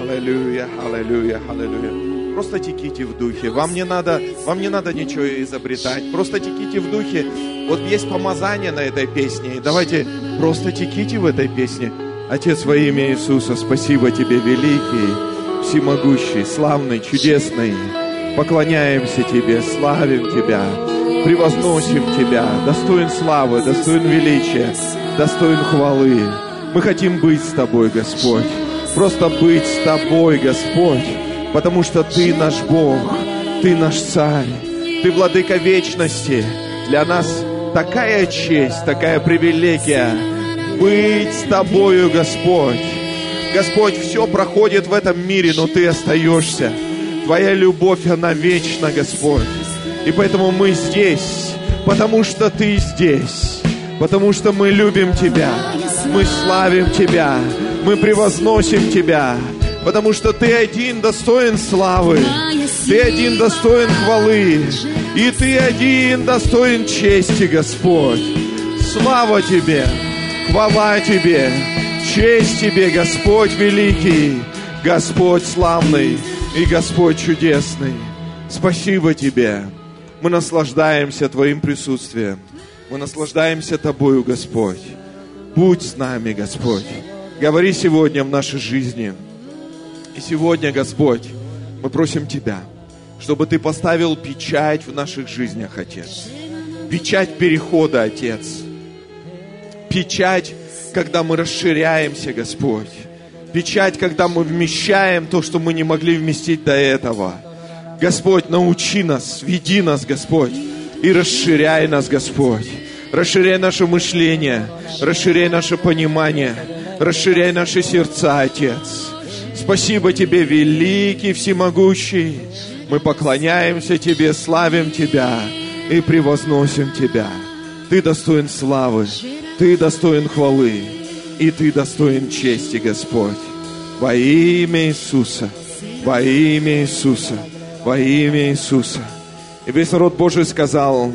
Аллилуйя, аллилуйя, аллилуйя. Просто теките в духе. Вам не надо, вам не надо ничего изобретать. Просто теките в духе. Вот есть помазание на этой песне. Давайте просто теките в этой песне. Отец во имя Иисуса, спасибо Тебе, великий, всемогущий, славный, чудесный. Поклоняемся Тебе, славим Тебя, превозносим Тебя. Достоин славы, достоин величия, достоин хвалы. Мы хотим быть с Тобой, Господь. Просто быть с Тобой, Господь. Потому что Ты наш Бог, Ты наш Царь, Ты Владыка Вечности. Для нас такая честь, такая привилегия быть с Тобою, Господь. Господь, все проходит в этом мире, но Ты остаешься. Твоя любовь, она вечна, Господь. И поэтому мы здесь, потому что Ты здесь, потому что мы любим Тебя, мы славим Тебя, мы превозносим Тебя, потому что Ты один достоин славы, Ты один достоин хвалы, и Ты один достоин чести, Господь. Слава Тебе, хвала Тебе, честь Тебе, Господь великий, Господь славный и Господь чудесный. Спасибо Тебе. Мы наслаждаемся Твоим присутствием. Мы наслаждаемся Тобою, Господь. Будь с нами, Господь. Говори сегодня в нашей жизни. И сегодня, Господь, мы просим Тебя, чтобы Ты поставил печать в наших жизнях, Отец. Печать перехода, Отец. Печать, когда мы расширяемся, Господь. Печать, когда мы вмещаем то, что мы не могли вместить до этого. Господь, научи нас, веди нас, Господь, и расширяй нас, Господь. Расширяй наше мышление, расширяй наше понимание, расширяй наши сердца, Отец. Спасибо Тебе, великий, всемогущий. Мы поклоняемся Тебе, славим Тебя и превозносим Тебя. Ты достоин славы, Ты достоин хвалы, и Ты достоин чести, Господь. Во имя Иисуса, во имя Иисуса, во имя Иисуса. И весь народ Божий сказал,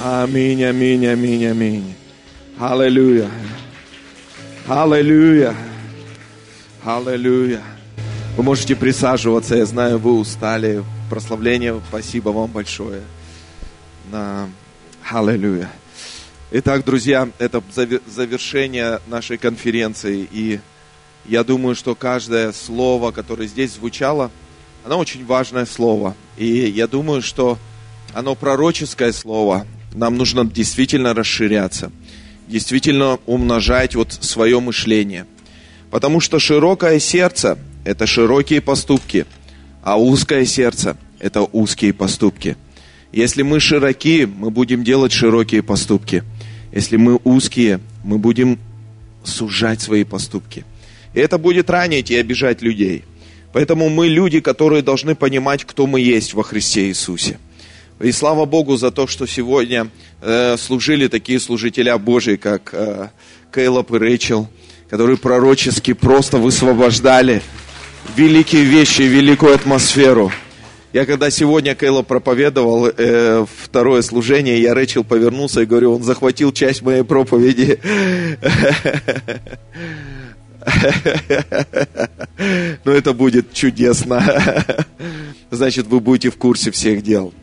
Аминь, аминь, аминь, аминь. Аллилуйя. Аллилуйя. Аллилуйя. Вы можете присаживаться, я знаю, вы устали. Прославление, спасибо вам большое. На... Аллилуйя. Итак, друзья, это завершение нашей конференции. И я думаю, что каждое слово, которое здесь звучало, оно очень важное слово. И я думаю, что оно пророческое слово. Нам нужно действительно расширяться, действительно умножать вот свое мышление. Потому что широкое сердце – это широкие поступки, а узкое сердце – это узкие поступки. Если мы широки, мы будем делать широкие поступки. Если мы узкие, мы будем сужать свои поступки. И это будет ранить и обижать людей. Поэтому мы люди, которые должны понимать, кто мы есть во Христе Иисусе. И слава Богу за то, что сегодня э, служили такие служители Божии, как э, Кейлоп и Рэйчел, которые пророчески просто высвобождали великие вещи, великую атмосферу. Я когда сегодня Кейло проповедовал э, второе служение, я Рэчел повернулся и говорю, он захватил часть моей проповеди. Но это будет чудесно. Значит, вы будете в курсе всех дел.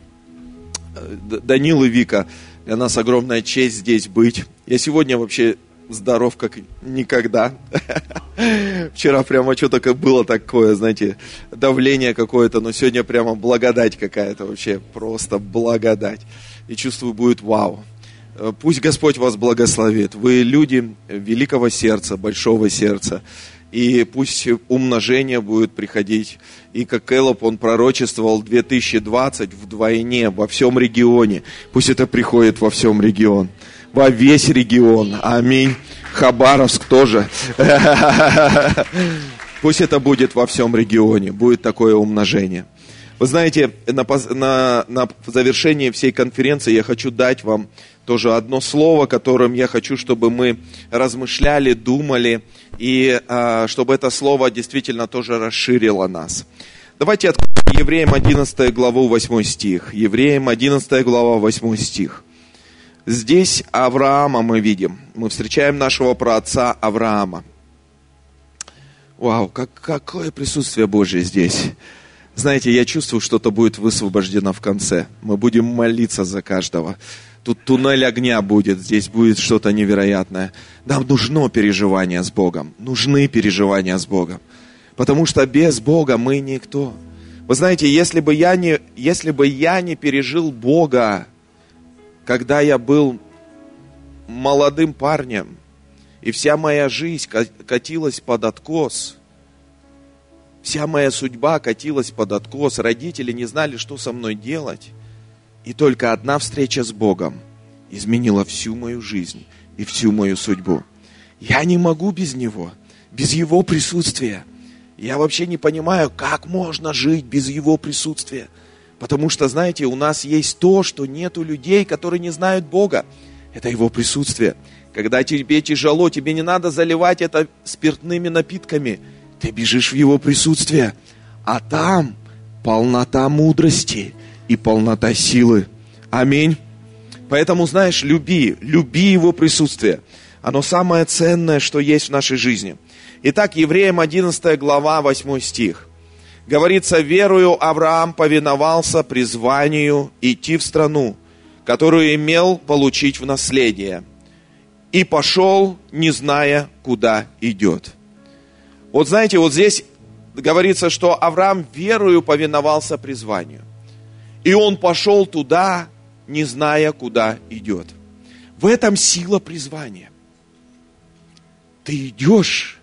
Данил и Вика, для нас огромная честь здесь быть. Я сегодня вообще здоров как никогда. Вчера прямо что-то как было такое, знаете, давление какое-то, но сегодня прямо благодать какая-то вообще, просто благодать. И чувствую, будет вау. Пусть Господь вас благословит. Вы люди великого сердца, большого сердца. И пусть умножение будет приходить. И как Кэллоп, он пророчествовал 2020 вдвойне во всем регионе. Пусть это приходит во всем регион. Во весь регион. Аминь. Хабаровск тоже. Пусть это будет во всем регионе. Будет такое умножение. Вы знаете, на, на, на завершении всей конференции я хочу дать вам тоже одно слово, которым я хочу, чтобы мы размышляли, думали, и а, чтобы это слово действительно тоже расширило нас. Давайте откроем Евреям 11 главу 8 стих. Евреям 11 глава 8 стих. Здесь Авраама мы видим. Мы встречаем нашего праотца Авраама. Вау, как, какое присутствие Божье здесь. Знаете, я чувствую, что-то будет высвобождено в конце. Мы будем молиться за каждого. Тут туннель огня будет, здесь будет что-то невероятное. Нам нужно переживание с Богом. Нужны переживания с Богом. Потому что без Бога мы никто. Вы знаете, если бы я не, если бы я не пережил Бога, когда я был молодым парнем, и вся моя жизнь катилась под откос, вся моя судьба катилась под откос, родители не знали, что со мной делать, и только одна встреча с Богом изменила всю мою жизнь и всю мою судьбу. Я не могу без Него, без Его присутствия – я вообще не понимаю, как можно жить без Его присутствия. Потому что, знаете, у нас есть то, что нет у людей, которые не знают Бога. Это Его присутствие. Когда тебе тяжело, тебе не надо заливать это спиртными напитками. Ты бежишь в Его присутствие. А там полнота мудрости и полнота силы. Аминь. Поэтому, знаешь, люби, люби Его присутствие. Оно самое ценное, что есть в нашей жизни – Итак, Евреям 11 глава, 8 стих. Говорится, верою Авраам повиновался призванию идти в страну, которую имел получить в наследие, и пошел, не зная, куда идет. Вот знаете, вот здесь говорится, что Авраам верою повиновался призванию. И он пошел туда, не зная, куда идет. В этом сила призвания. Ты идешь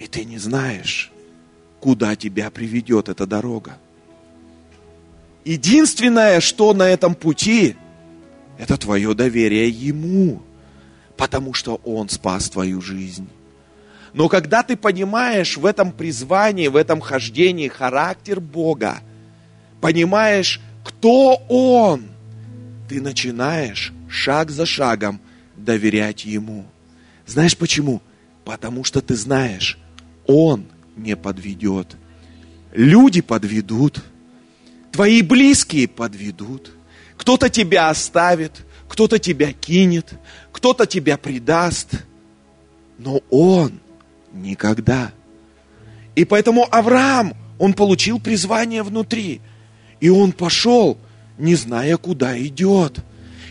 и ты не знаешь, куда тебя приведет эта дорога. Единственное, что на этом пути, это твое доверие Ему, потому что Он спас твою жизнь. Но когда ты понимаешь в этом призвании, в этом хождении характер Бога, понимаешь, кто Он, ты начинаешь шаг за шагом доверять Ему. Знаешь почему? Потому что ты знаешь, он не подведет. Люди подведут. Твои близкие подведут. Кто-то тебя оставит, кто-то тебя кинет, кто-то тебя предаст. Но он никогда. И поэтому Авраам, он получил призвание внутри. И он пошел, не зная, куда идет.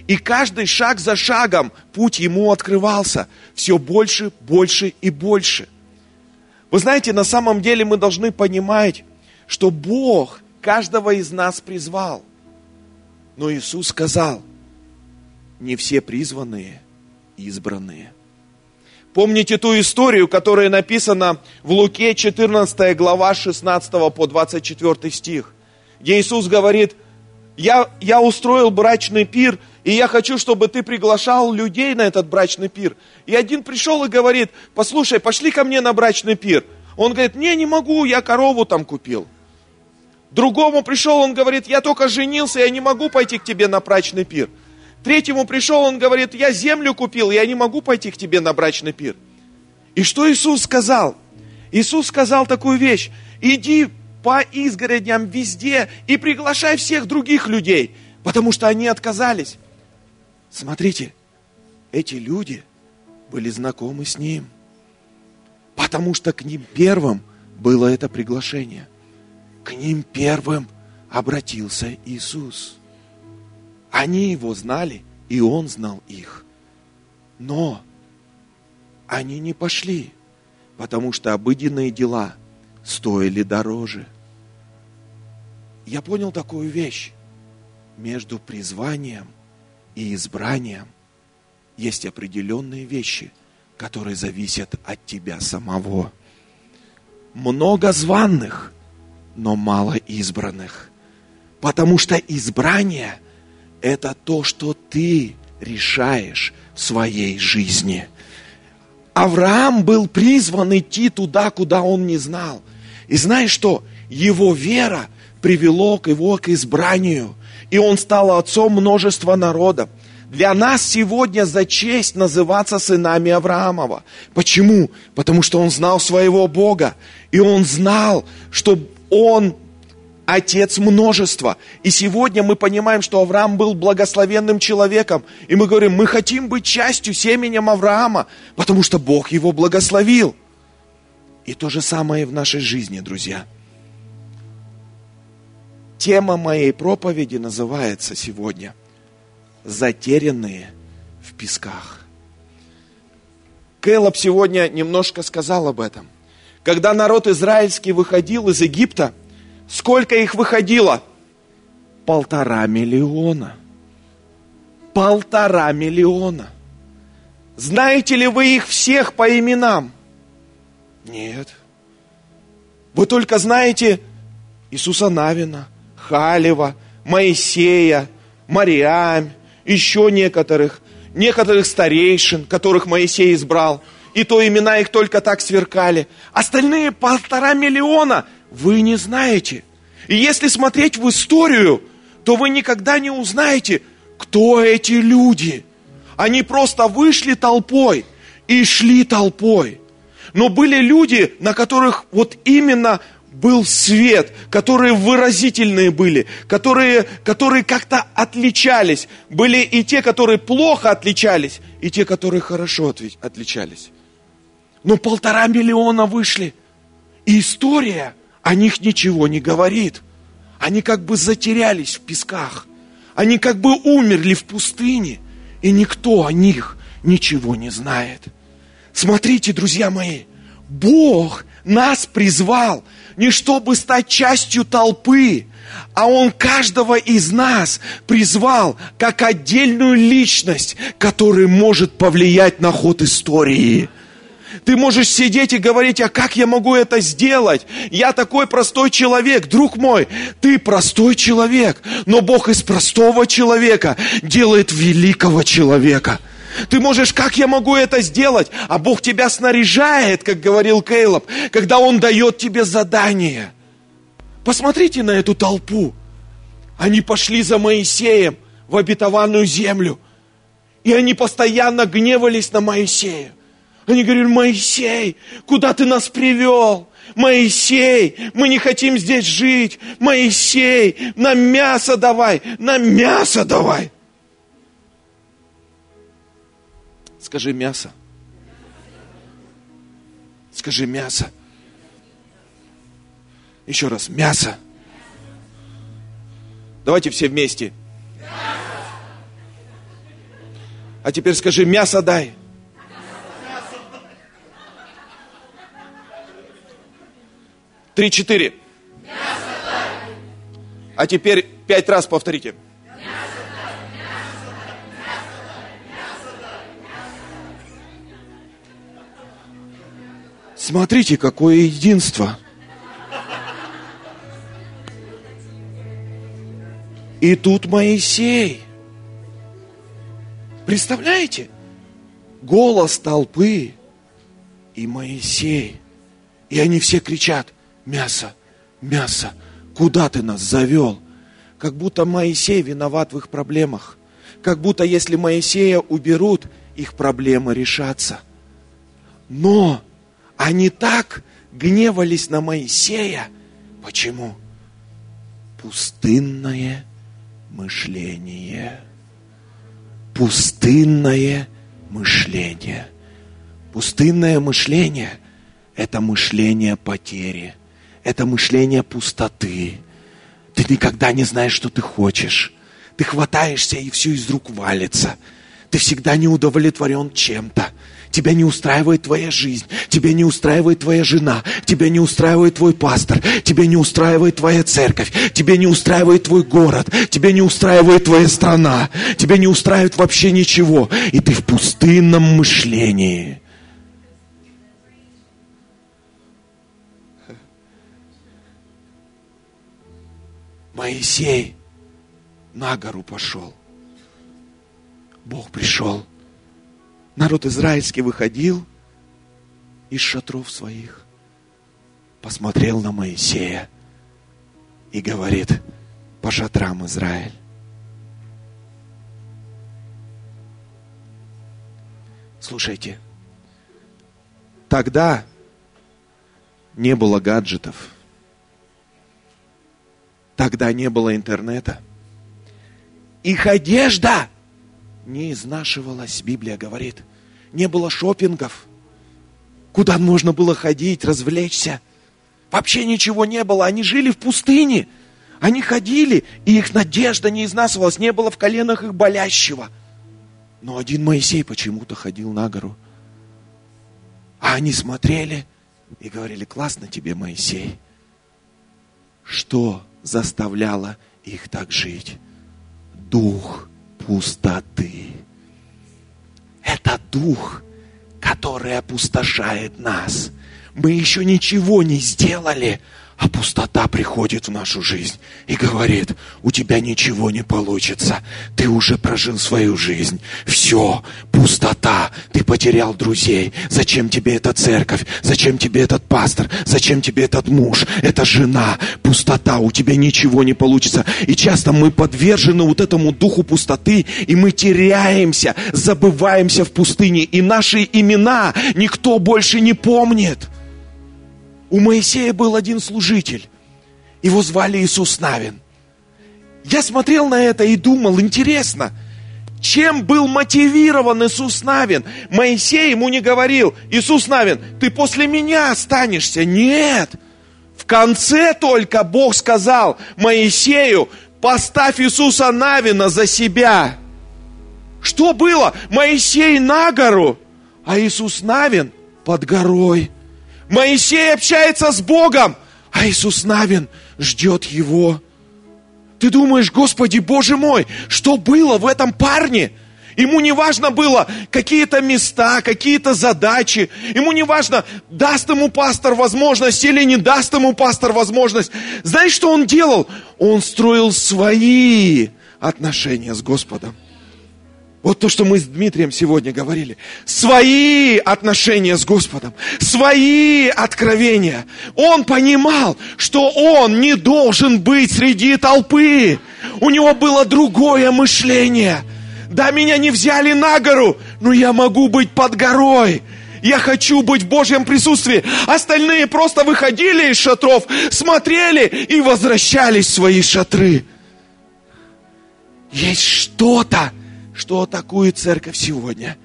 И каждый шаг за шагом путь ему открывался все больше, больше и больше – вы знаете, на самом деле мы должны понимать, что Бог каждого из нас призвал. Но Иисус сказал, не все призванные, избранные. Помните ту историю, которая написана в Луке 14 глава 16 по 24 стих, где Иисус говорит, я, я устроил брачный пир, и я хочу, чтобы ты приглашал людей на этот брачный пир. И один пришел и говорит, послушай, пошли ко мне на брачный пир. Он говорит, не, не могу, я корову там купил. Другому пришел, он говорит, я только женился, я не могу пойти к тебе на брачный пир. Третьему пришел, он говорит, я землю купил, я не могу пойти к тебе на брачный пир. И что Иисус сказал? Иисус сказал такую вещь, иди по изгородям везде и приглашай всех других людей, потому что они отказались. Смотрите, эти люди были знакомы с Ним, потому что к ним первым было это приглашение. К ним первым обратился Иисус. Они Его знали, и Он знал их. Но они не пошли, потому что обыденные дела стоили дороже. Я понял такую вещь. Между призванием и избранием есть определенные вещи, которые зависят от тебя самого. Много званных, но мало избранных. Потому что избрание – это то, что ты решаешь в своей жизни. Авраам был призван идти туда, куда он не знал. И знаешь что? Его вера привело к его к избранию и он стал отцом множества народов. Для нас сегодня за честь называться сынами Авраамова. Почему? Потому что он знал своего Бога. И он знал, что он отец множества. И сегодня мы понимаем, что Авраам был благословенным человеком. И мы говорим, мы хотим быть частью семенем Авраама, потому что Бог его благословил. И то же самое в нашей жизни, друзья. Тема моей проповеди называется сегодня «Затерянные в песках». Кэллоп сегодня немножко сказал об этом. Когда народ израильский выходил из Египта, сколько их выходило? Полтора миллиона. Полтора миллиона. Знаете ли вы их всех по именам? Нет. Вы только знаете Иисуса Навина, Халева, Моисея, Мариам, еще некоторых, некоторых старейшин, которых Моисей избрал. И то имена их только так сверкали. Остальные полтора миллиона вы не знаете. И если смотреть в историю, то вы никогда не узнаете, кто эти люди. Они просто вышли толпой и шли толпой. Но были люди, на которых вот именно был свет, которые выразительные были, которые, которые как-то отличались. Были и те, которые плохо отличались, и те, которые хорошо отличались. Но полтора миллиона вышли. И история о них ничего не говорит. Они как бы затерялись в песках. Они как бы умерли в пустыне. И никто о них ничего не знает. Смотрите, друзья мои, Бог нас призвал не чтобы стать частью толпы, а Он каждого из нас призвал как отдельную личность, которая может повлиять на ход истории. Ты можешь сидеть и говорить, а как я могу это сделать? Я такой простой человек, друг мой. Ты простой человек, но Бог из простого человека делает великого человека. Ты можешь, как я могу это сделать? А Бог тебя снаряжает, как говорил Кейлоп, когда Он дает тебе задание. Посмотрите на эту толпу. Они пошли за Моисеем в обетованную землю. И они постоянно гневались на Моисея. Они говорили, Моисей, куда ты нас привел? Моисей, мы не хотим здесь жить. Моисей, нам мясо давай, нам мясо давай. Скажи мясо. Скажи мясо. Еще раз, мясо. Давайте все вместе. А теперь скажи, мясо дай. Три-четыре. А теперь пять раз повторите. Смотрите, какое единство. И тут Моисей. Представляете? Голос толпы и Моисей. И они все кричат, мясо, мясо, куда ты нас завел? Как будто Моисей виноват в их проблемах. Как будто если Моисея уберут, их проблемы решатся. Но они так гневались на Моисея. Почему? Пустынное мышление. Пустынное мышление. Пустынное мышление – это мышление потери – это мышление пустоты. Ты никогда не знаешь, что ты хочешь. Ты хватаешься, и все из рук валится. Ты всегда не удовлетворен чем-то. Тебя не устраивает твоя жизнь, тебя не устраивает твоя жена, тебя не устраивает твой пастор, тебя не устраивает твоя церковь, тебя не устраивает твой город, тебя не устраивает твоя страна, тебя не устраивает вообще ничего. И ты в пустынном мышлении. Моисей на гору пошел. Бог пришел. Народ израильский выходил из шатров своих, посмотрел на Моисея и говорит, по шатрам Израиль. Слушайте, тогда не было гаджетов – Тогда не было интернета. Их одежда не изнашивалась, Библия говорит. Не было шопингов. куда можно было ходить, развлечься. Вообще ничего не было. Они жили в пустыне. Они ходили, и их надежда не изнасывалась, не было в коленах их болящего. Но один Моисей почему-то ходил на гору. А они смотрели и говорили, классно тебе, Моисей. Что заставляло их так жить? Дух пустоты. Это дух, который опустошает нас. Мы еще ничего не сделали, а пустота приходит в нашу жизнь и говорит, у тебя ничего не получится. Ты уже прожил свою жизнь. Все, пустота. Ты потерял друзей. Зачем тебе эта церковь? Зачем тебе этот пастор? Зачем тебе этот муж? Эта жена? Пустота. У тебя ничего не получится. И часто мы подвержены вот этому духу пустоты, и мы теряемся, забываемся в пустыне. И наши имена никто больше не помнит. У Моисея был один служитель. Его звали Иисус Навин. Я смотрел на это и думал, интересно, чем был мотивирован Иисус Навин? Моисей ему не говорил, Иисус Навин, ты после меня останешься. Нет. В конце только Бог сказал Моисею, поставь Иисуса Навина за себя. Что было? Моисей на гору, а Иисус Навин под горой. Моисей общается с Богом, а Иисус Навин ждет его. Ты думаешь, Господи, Боже мой, что было в этом парне? Ему не важно было какие-то места, какие-то задачи. Ему не важно, даст ему пастор возможность или не даст ему пастор возможность. Знаешь, что он делал? Он строил свои отношения с Господом. Вот то, что мы с Дмитрием сегодня говорили. Свои отношения с Господом, свои откровения. Он понимал, что он не должен быть среди толпы. У него было другое мышление. Да, меня не взяли на гору, но я могу быть под горой. Я хочу быть в Божьем присутствии. Остальные просто выходили из шатров, смотрели и возвращались в свои шатры. Есть что-то, что атакует церковь сегодня?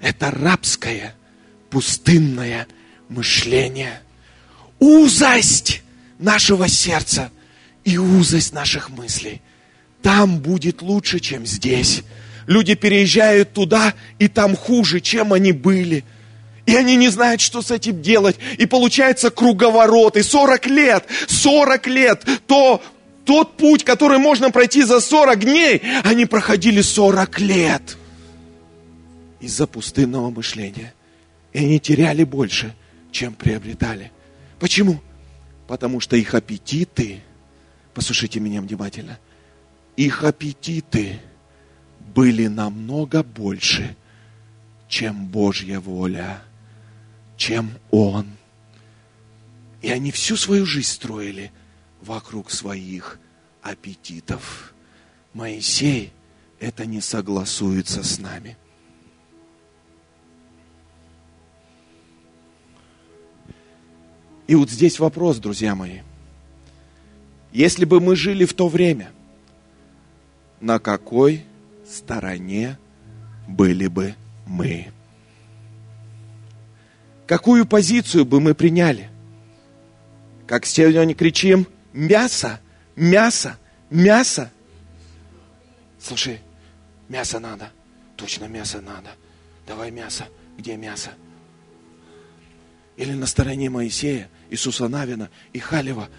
Это рабское, пустынное мышление. Узость нашего сердца и узость наших мыслей. Там будет лучше, чем здесь. Люди переезжают туда, и там хуже, чем они были. И они не знают, что с этим делать. И получается круговорот. И 40 лет, 40 лет, то тот путь, который можно пройти за 40 дней, они проходили 40 лет из-за пустынного мышления. И они теряли больше, чем приобретали. Почему? Потому что их аппетиты, послушайте меня внимательно, их аппетиты были намного больше, чем Божья воля, чем Он. И они всю свою жизнь строили – вокруг своих аппетитов. Моисей это не согласуется с нами. И вот здесь вопрос, друзья мои. Если бы мы жили в то время, на какой стороне были бы мы? Какую позицию бы мы приняли? Как сегодня кричим – мясо, мясо, мясо. Слушай, мясо надо. Точно мясо надо. Давай мясо. Где мясо? Или на стороне Моисея, Иисуса Навина и Халева –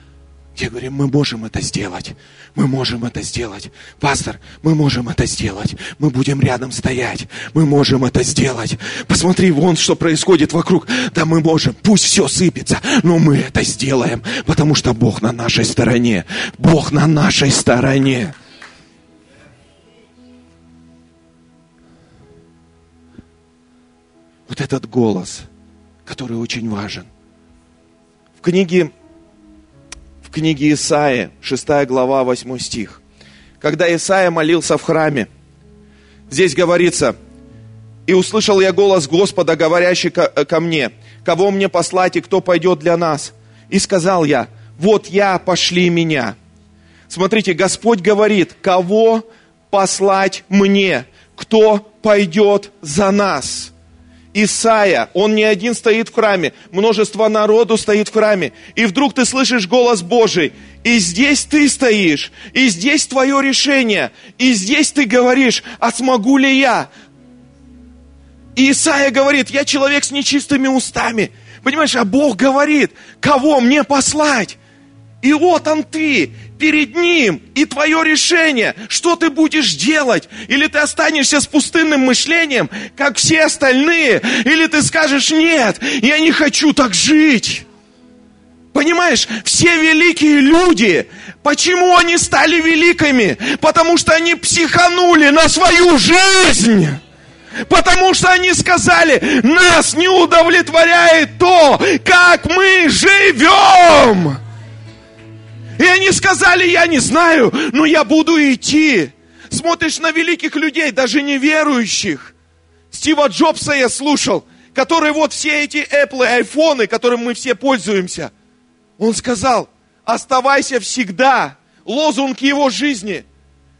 я говорю, мы можем это сделать. Мы можем это сделать. Пастор, мы можем это сделать. Мы будем рядом стоять. Мы можем это сделать. Посмотри, вон что происходит вокруг. Да мы можем. Пусть все сыпется, но мы это сделаем. Потому что Бог на нашей стороне. Бог на нашей стороне. Вот этот голос, который очень важен. В книге книге Исаии, 6 глава, 8 стих. Когда Исаия молился в храме, здесь говорится, «И услышал я голос Господа, говорящий ко, ко мне, кого мне послать и кто пойдет для нас? И сказал я, вот я, пошли меня». Смотрите, Господь говорит, кого послать мне, кто пойдет за нас. Исаия, он не один стоит в храме, множество народу стоит в храме. И вдруг ты слышишь голос Божий, и здесь ты стоишь, и здесь твое решение, и здесь ты говоришь, а смогу ли я? И Исаия говорит, я человек с нечистыми устами. Понимаешь, а Бог говорит, кого мне послать? И вот он ты, перед Ним, и твое решение, что ты будешь делать. Или ты останешься с пустынным мышлением, как все остальные, или ты скажешь, нет, я не хочу так жить. Понимаешь, все великие люди, почему они стали великими? Потому что они психанули на свою жизнь. Потому что они сказали, нас не удовлетворяет то, как мы живем. И они сказали, я не знаю, но я буду идти. Смотришь на великих людей, даже неверующих. Стива Джобса я слушал, который вот все эти Apple, айфоны, которым мы все пользуемся. Он сказал, оставайся всегда, лозунг его жизни,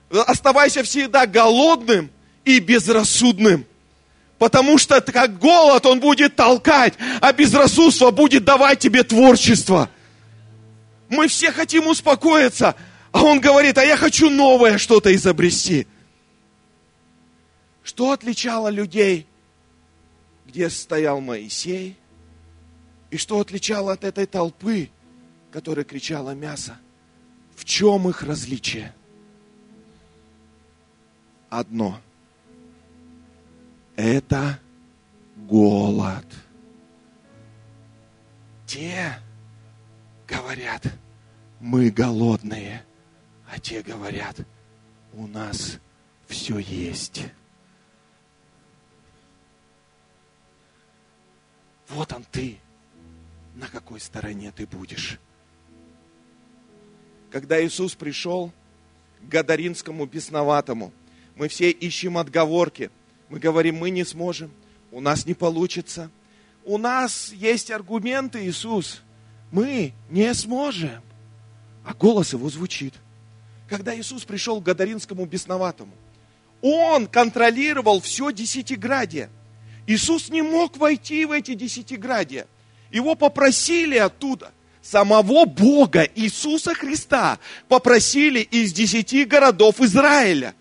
оставайся всегда голодным и безрассудным. Потому что как голод он будет толкать, а безрассудство будет давать тебе творчество. Мы все хотим успокоиться, а он говорит, а я хочу новое что-то изобрести. Что отличало людей, где стоял Моисей, и что отличало от этой толпы, которая кричала мясо? В чем их различие? Одно. Это голод. Те говорят, мы голодные, а те говорят, у нас все есть. Вот он ты, на какой стороне ты будешь. Когда Иисус пришел к Гадаринскому бесноватому, мы все ищем отговорки. Мы говорим, мы не сможем, у нас не получится. У нас есть аргументы, Иисус. Мы не сможем. А голос его звучит. Когда Иисус пришел к Гадаринскому бесноватому, он контролировал все десятиградие. Иисус не мог войти в эти десятиградия. Его попросили оттуда. Самого Бога, Иисуса Христа, попросили из десяти городов Израиля.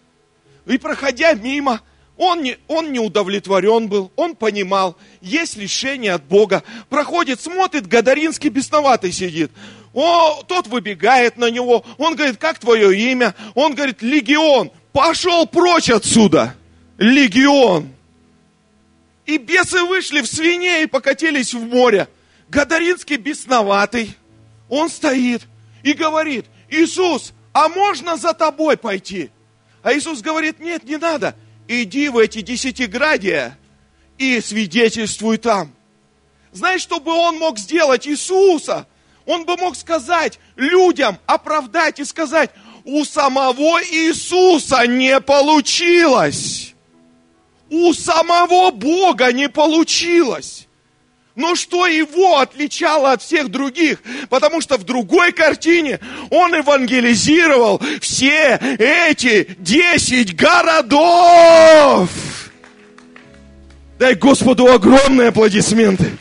И проходя мимо, он не, он не удовлетворен был, он понимал, есть решение от Бога. Проходит, смотрит, Гадаринский бесноватый сидит. О, тот выбегает на него, он говорит, как твое имя? Он говорит, легион, пошел прочь отсюда, легион. И бесы вышли в свиней и покатились в море. Гадаринский бесноватый, он стоит и говорит, Иисус, а можно за тобой пойти? А Иисус говорит, нет, не надо, иди в эти десятиградия и свидетельствуй там. Знаешь, что бы он мог сделать Иисуса? Он бы мог сказать людям, оправдать и сказать, у самого Иисуса не получилось. У самого Бога не получилось. Но что его отличало от всех других? Потому что в другой картине он евангелизировал все эти десять городов. Дай Господу огромные аплодисменты.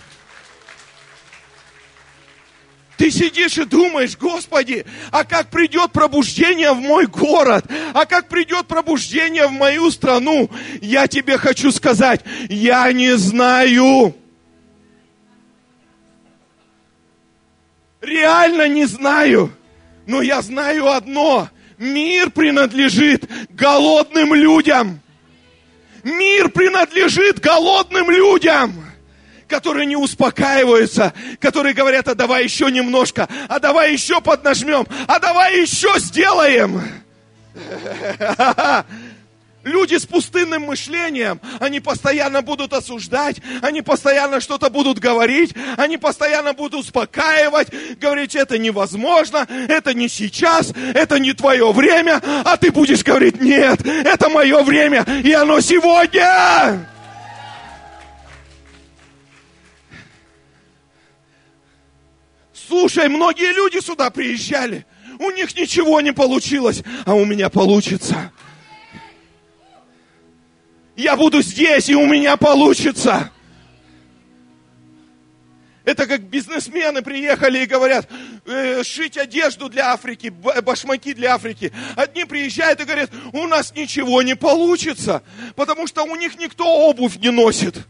Ты сидишь и думаешь, Господи, а как придет пробуждение в мой город? А как придет пробуждение в мою страну? Я тебе хочу сказать, я не знаю. Реально не знаю. Но я знаю одно. Мир принадлежит голодным людям. Мир принадлежит голодным людям которые не успокаиваются, которые говорят, а давай еще немножко, а давай еще поднажмем, а давай еще сделаем. Люди с пустынным мышлением, они постоянно будут осуждать, они постоянно что-то будут говорить, они постоянно будут успокаивать, говорить, это невозможно, это не сейчас, это не твое время, а ты будешь говорить, нет, это мое время, и оно сегодня. Слушай, многие люди сюда приезжали, у них ничего не получилось, а у меня получится. Я буду здесь, и у меня получится. Это как бизнесмены приехали и говорят, э, шить одежду для Африки, башмаки для Африки. Одни приезжают и говорят, у нас ничего не получится, потому что у них никто обувь не носит.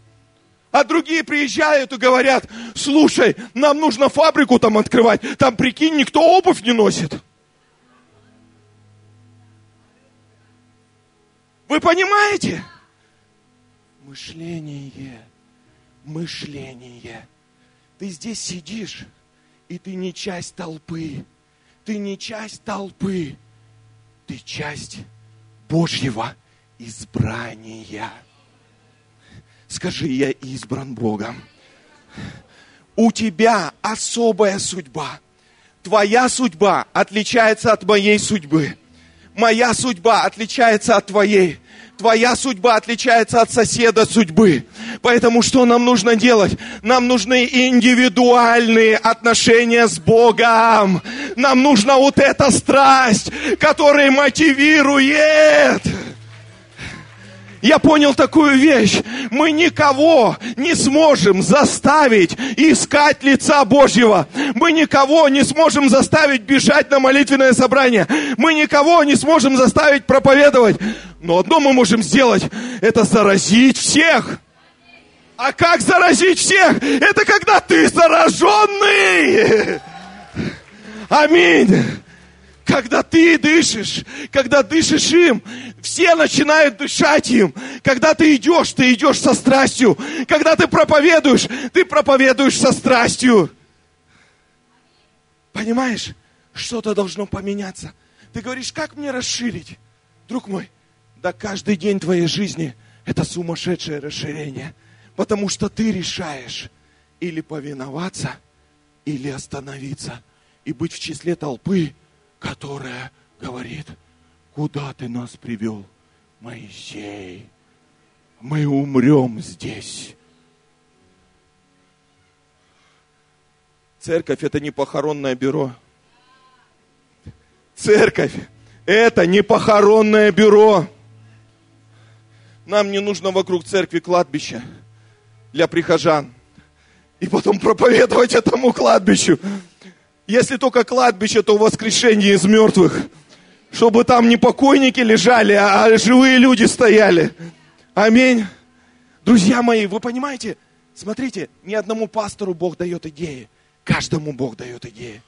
А другие приезжают и говорят, слушай, нам нужно фабрику там открывать, там, прикинь, никто обувь не носит. Вы понимаете? Мышление, мышление. Ты здесь сидишь, и ты не часть толпы. Ты не часть толпы. Ты часть Божьего избрания. Скажи, я избран Богом. У тебя особая судьба. Твоя судьба отличается от моей судьбы. Моя судьба отличается от твоей твоя судьба отличается от соседа судьбы. Поэтому что нам нужно делать? Нам нужны индивидуальные отношения с Богом. Нам нужна вот эта страсть, которая мотивирует. Я понял такую вещь. Мы никого не сможем заставить искать лица Божьего. Мы никого не сможем заставить бежать на молитвенное собрание. Мы никого не сможем заставить проповедовать. Но одно мы можем сделать, это заразить всех. А как заразить всех? Это когда ты зараженный. Аминь. Когда ты дышишь, когда дышишь им, все начинают дышать им. Когда ты идешь, ты идешь со страстью. Когда ты проповедуешь, ты проповедуешь со страстью. Понимаешь? Что-то должно поменяться. Ты говоришь, как мне расширить? Друг мой, да каждый день твоей жизни это сумасшедшее расширение. Потому что ты решаешь или повиноваться, или остановиться. И быть в числе толпы, которая говорит, куда ты нас привел, Моисей? Мы умрем здесь. Церковь это не похоронное бюро. Церковь это не похоронное бюро. Нам не нужно вокруг церкви кладбище для прихожан. И потом проповедовать этому кладбищу. Если только кладбище, то воскрешение из мертвых. Чтобы там не покойники лежали, а живые люди стояли. Аминь. Друзья мои, вы понимаете? Смотрите, ни одному пастору Бог дает идеи. Каждому Бог дает идеи.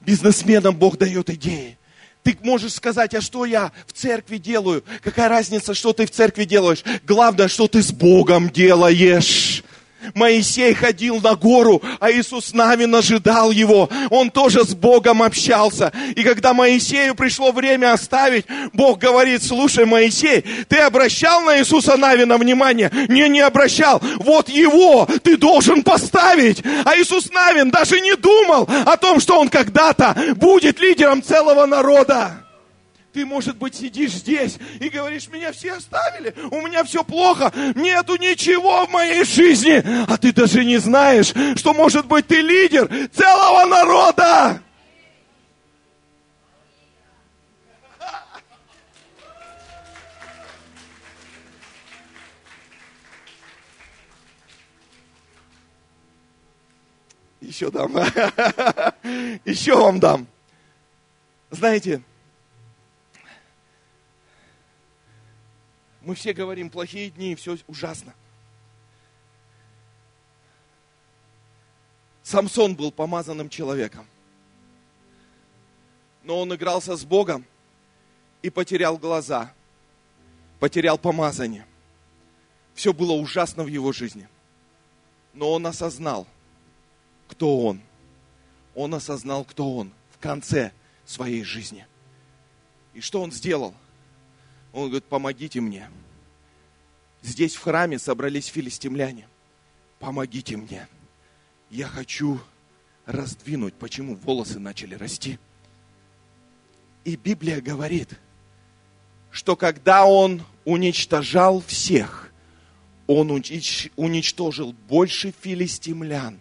Бизнесменам Бог дает идеи. Ты можешь сказать, а что я в церкви делаю? Какая разница, что ты в церкви делаешь? Главное, что ты с Богом делаешь. Моисей ходил на гору, а Иисус Навин ожидал его. Он тоже с Богом общался. И когда Моисею пришло время оставить, Бог говорит, слушай, Моисей, ты обращал на Иисуса Навина внимание? Не, не обращал. Вот его ты должен поставить. А Иисус Навин даже не думал о том, что он когда-то будет лидером целого народа. Ты, может быть, сидишь здесь и говоришь, меня все оставили, у меня все плохо, нету ничего в моей жизни. А ты даже не знаешь, что, может быть, ты лидер целого народа. Еще дам. Еще вам дам. Знаете, Мы все говорим, плохие дни, все ужасно. Самсон был помазанным человеком. Но он игрался с Богом и потерял глаза, потерял помазание. Все было ужасно в его жизни. Но он осознал, кто он. Он осознал, кто он в конце своей жизни. И что он сделал? Он говорит, помогите мне. Здесь в храме собрались филистимляне. Помогите мне. Я хочу раздвинуть, почему волосы начали расти. И Библия говорит, что когда он уничтожал всех, он уничтожил больше филистимлян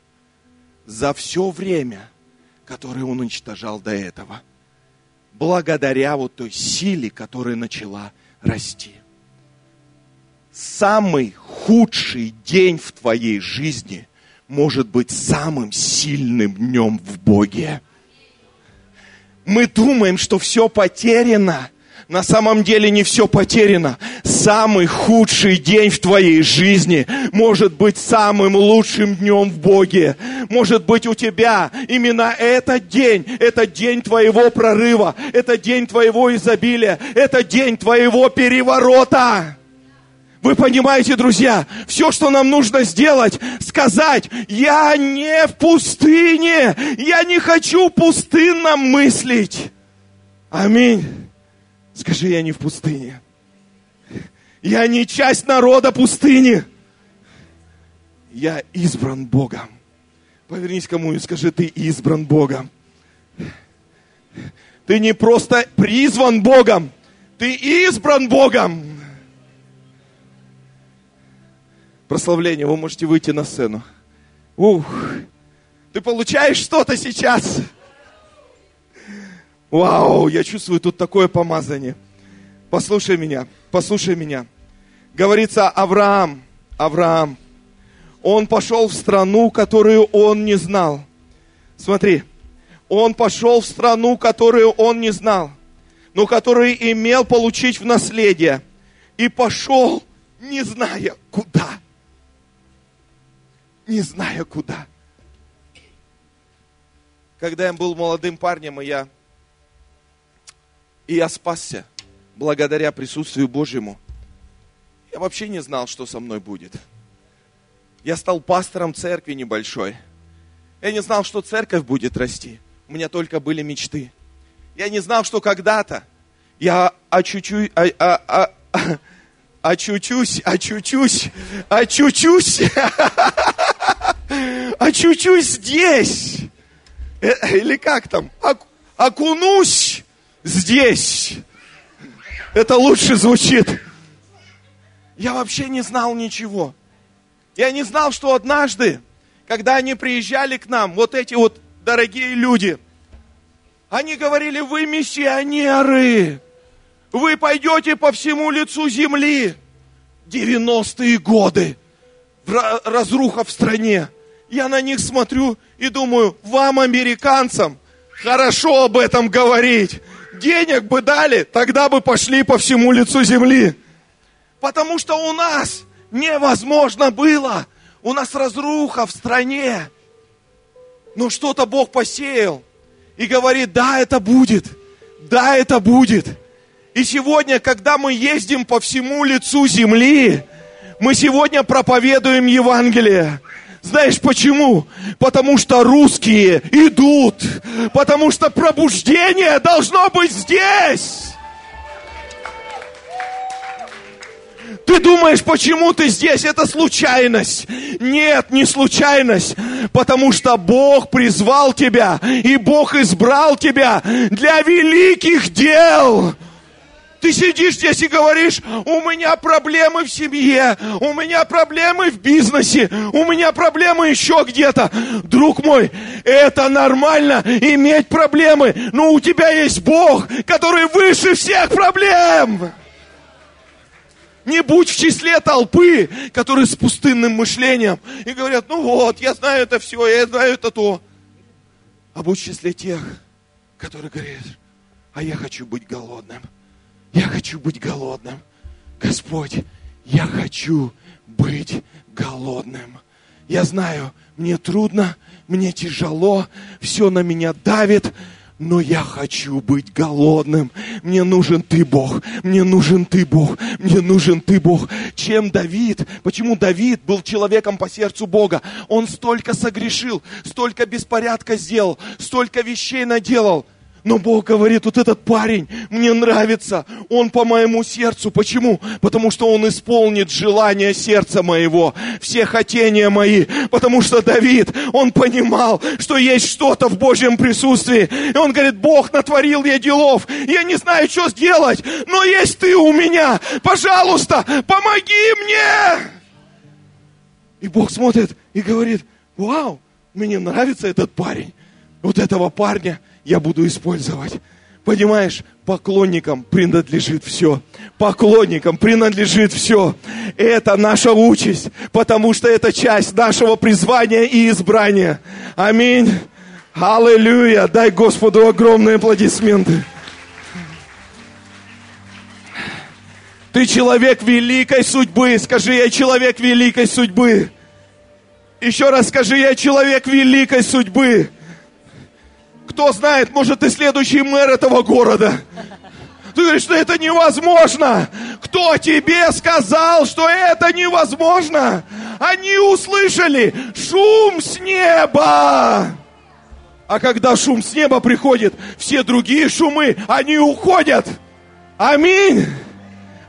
за все время, которое он уничтожал до этого. Благодаря вот той силе, которая начала расти. Самый худший день в твоей жизни может быть самым сильным днем в Боге. Мы думаем, что все потеряно. На самом деле не все потеряно. Самый худший день в твоей жизни может быть самым лучшим днем в Боге. Может быть у тебя именно этот день, это день твоего прорыва, это день твоего изобилия, это день твоего переворота. Вы понимаете, друзья, все, что нам нужно сделать, сказать, я не в пустыне, я не хочу пустынно мыслить. Аминь. Скажи, я не в пустыне. Я не часть народа пустыни. Я избран Богом. Повернись кому и скажи, ты избран Богом. Ты не просто призван Богом, ты избран Богом. прославления, вы можете выйти на сцену. Ух, ты получаешь что-то сейчас. Вау, я чувствую тут такое помазание. Послушай меня, послушай меня. Говорится, Авраам, Авраам, он пошел в страну, которую он не знал. Смотри, он пошел в страну, которую он не знал, но которую имел получить в наследие. И пошел, не зная куда не зная куда. Когда я был молодым парнем, и я, и я спасся благодаря присутствию Божьему, я вообще не знал, что со мной будет. Я стал пастором церкви небольшой. Я не знал, что церковь будет расти. У меня только были мечты. Я не знал, что когда-то я очучу, а, а, а, очучусь, очучусь, очучусь, очучусь здесь. Э, или как там? Окунусь здесь. Это лучше звучит. Я вообще не знал ничего. Я не знал, что однажды, когда они приезжали к нам, вот эти вот дорогие люди, они говорили, вы миссионеры. Вы пойдете по всему лицу земли. 90-е годы. Разруха в стране. Я на них смотрю и думаю, вам, американцам, хорошо об этом говорить. Денег бы дали, тогда бы пошли по всему лицу земли. Потому что у нас невозможно было. У нас разруха в стране. Но что-то Бог посеял. И говорит, да, это будет. Да, это будет. И сегодня, когда мы ездим по всему лицу земли, мы сегодня проповедуем Евангелие. Знаешь почему? Потому что русские идут. Потому что пробуждение должно быть здесь. Ты думаешь, почему ты здесь? Это случайность. Нет, не случайность. Потому что Бог призвал тебя, и Бог избрал тебя для великих дел. Ты сидишь здесь и говоришь, у меня проблемы в семье, у меня проблемы в бизнесе, у меня проблемы еще где-то. Друг мой, это нормально иметь проблемы, но у тебя есть Бог, который выше всех проблем. Не будь в числе толпы, которые с пустынным мышлением и говорят, ну вот, я знаю это все, я знаю это то. А будь в числе тех, которые говорят, а я хочу быть голодным. Я хочу быть голодным. Господь, я хочу быть голодным. Я знаю, мне трудно, мне тяжело, все на меня давит, но я хочу быть голодным. Мне нужен Ты, Бог. Мне нужен Ты, Бог. Мне нужен Ты, Бог. Чем Давид? Почему Давид был человеком по сердцу Бога? Он столько согрешил, столько беспорядка сделал, столько вещей наделал. Но Бог говорит, вот этот парень мне нравится, он по моему сердцу. Почему? Потому что он исполнит желание сердца моего, все хотения мои. Потому что Давид, он понимал, что есть что-то в Божьем присутствии. И он говорит, Бог натворил я делов, я не знаю, что сделать, но есть ты у меня. Пожалуйста, помоги мне. И Бог смотрит и говорит, вау, мне нравится этот парень. Вот этого парня – я буду использовать. Понимаешь, поклонникам принадлежит все. Поклонникам принадлежит все. Это наша участь, потому что это часть нашего призвания и избрания. Аминь. Аллилуйя. Дай Господу огромные аплодисменты. Ты человек великой судьбы. Скажи, я человек великой судьбы. Еще раз скажи, я человек великой судьбы. Кто знает, может, ты следующий мэр этого города. Ты говоришь, что это невозможно. Кто тебе сказал, что это невозможно? Они услышали шум с неба. А когда шум с неба приходит, все другие шумы, они уходят. Аминь.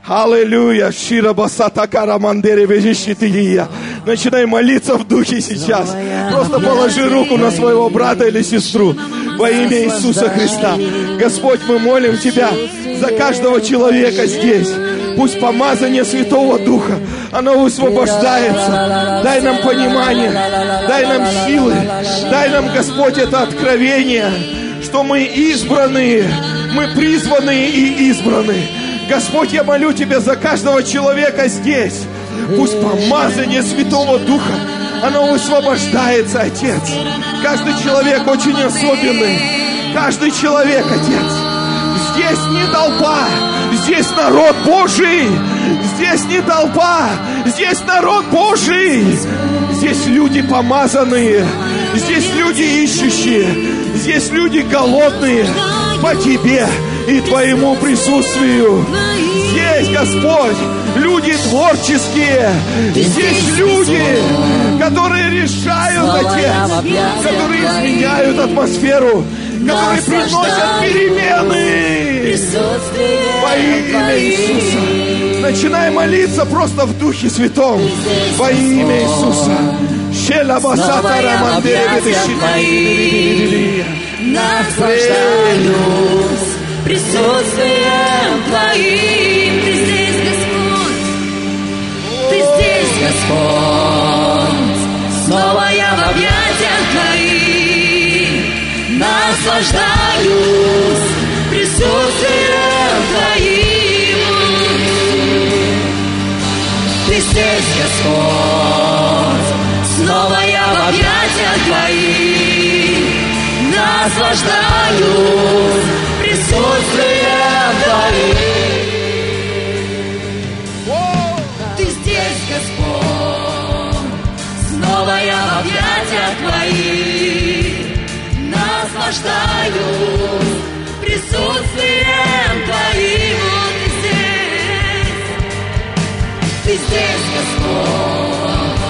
Аллилуйя. Шира басата карамандере вежищития. Начинай молиться в духе сейчас. Просто положи руку на своего брата или сестру во имя Иисуса Христа. Господь, мы молим Тебя за каждого человека здесь. Пусть помазание Святого Духа, оно высвобождается. Дай нам понимание, дай нам силы, дай нам, Господь, это откровение, что мы избранные, мы призванные и избранные. Господь, я молю Тебя за каждого человека здесь. Пусть помазание Святого Духа, оно высвобождается, Отец. Каждый человек очень особенный. Каждый человек, Отец. Здесь не толпа, здесь народ Божий. Здесь не толпа, здесь народ Божий. Здесь люди помазанные, здесь люди ищущие, здесь люди голодные по Тебе и Твоему присутствию. Здесь, Господь, люди творческие. Здесь люди, которые решают, Отец, которые изменяют атмосферу, которые приносят перемены. во имя Иисуса. Начинай молиться просто в Духе Святом. Во имя Иисуса. Наслаждаюсь присутствием Твоим. Господь. Снова я в объятиях Твоих. Наслаждаюсь присутствием Твоим. Ты здесь, Господь. Снова я в объятиях Твоих. Наслаждаюсь присутствием Твоим. Снова я в объятиях Твоих. Наслаждаюсь присутствием Твоим. Вот Ты здесь, Ты здесь, Господь,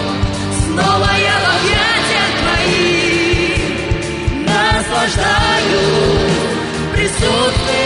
снова я в объятиях Твоих. Наслаждаюсь присутствием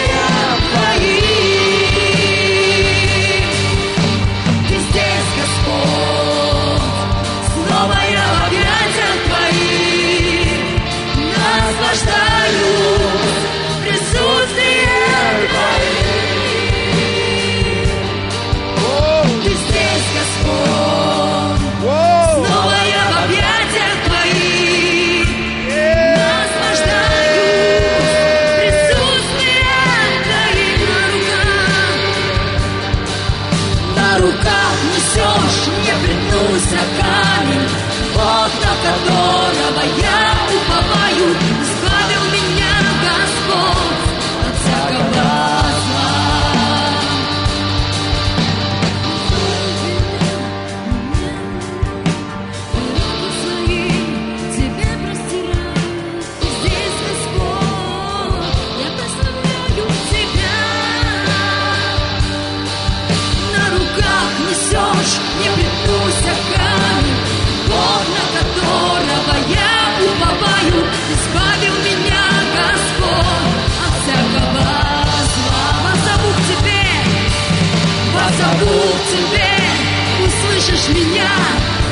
любишь меня,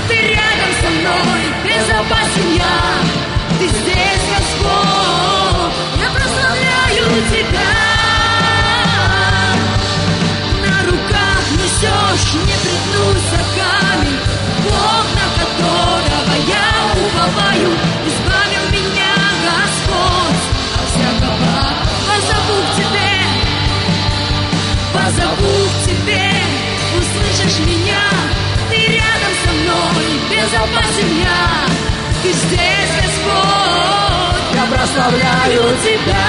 ты рядом со мной, безопасен я, ты здесь, Господь, я прославляю тебя. На руках несешь, не пригнуться камень, Бог, на которого я уповаю, избавил меня, Господь, от всякого позову к тебе, позову к тебе, услышишь меня безопасен я. Ты здесь, Господь, Я прославляю Тебя.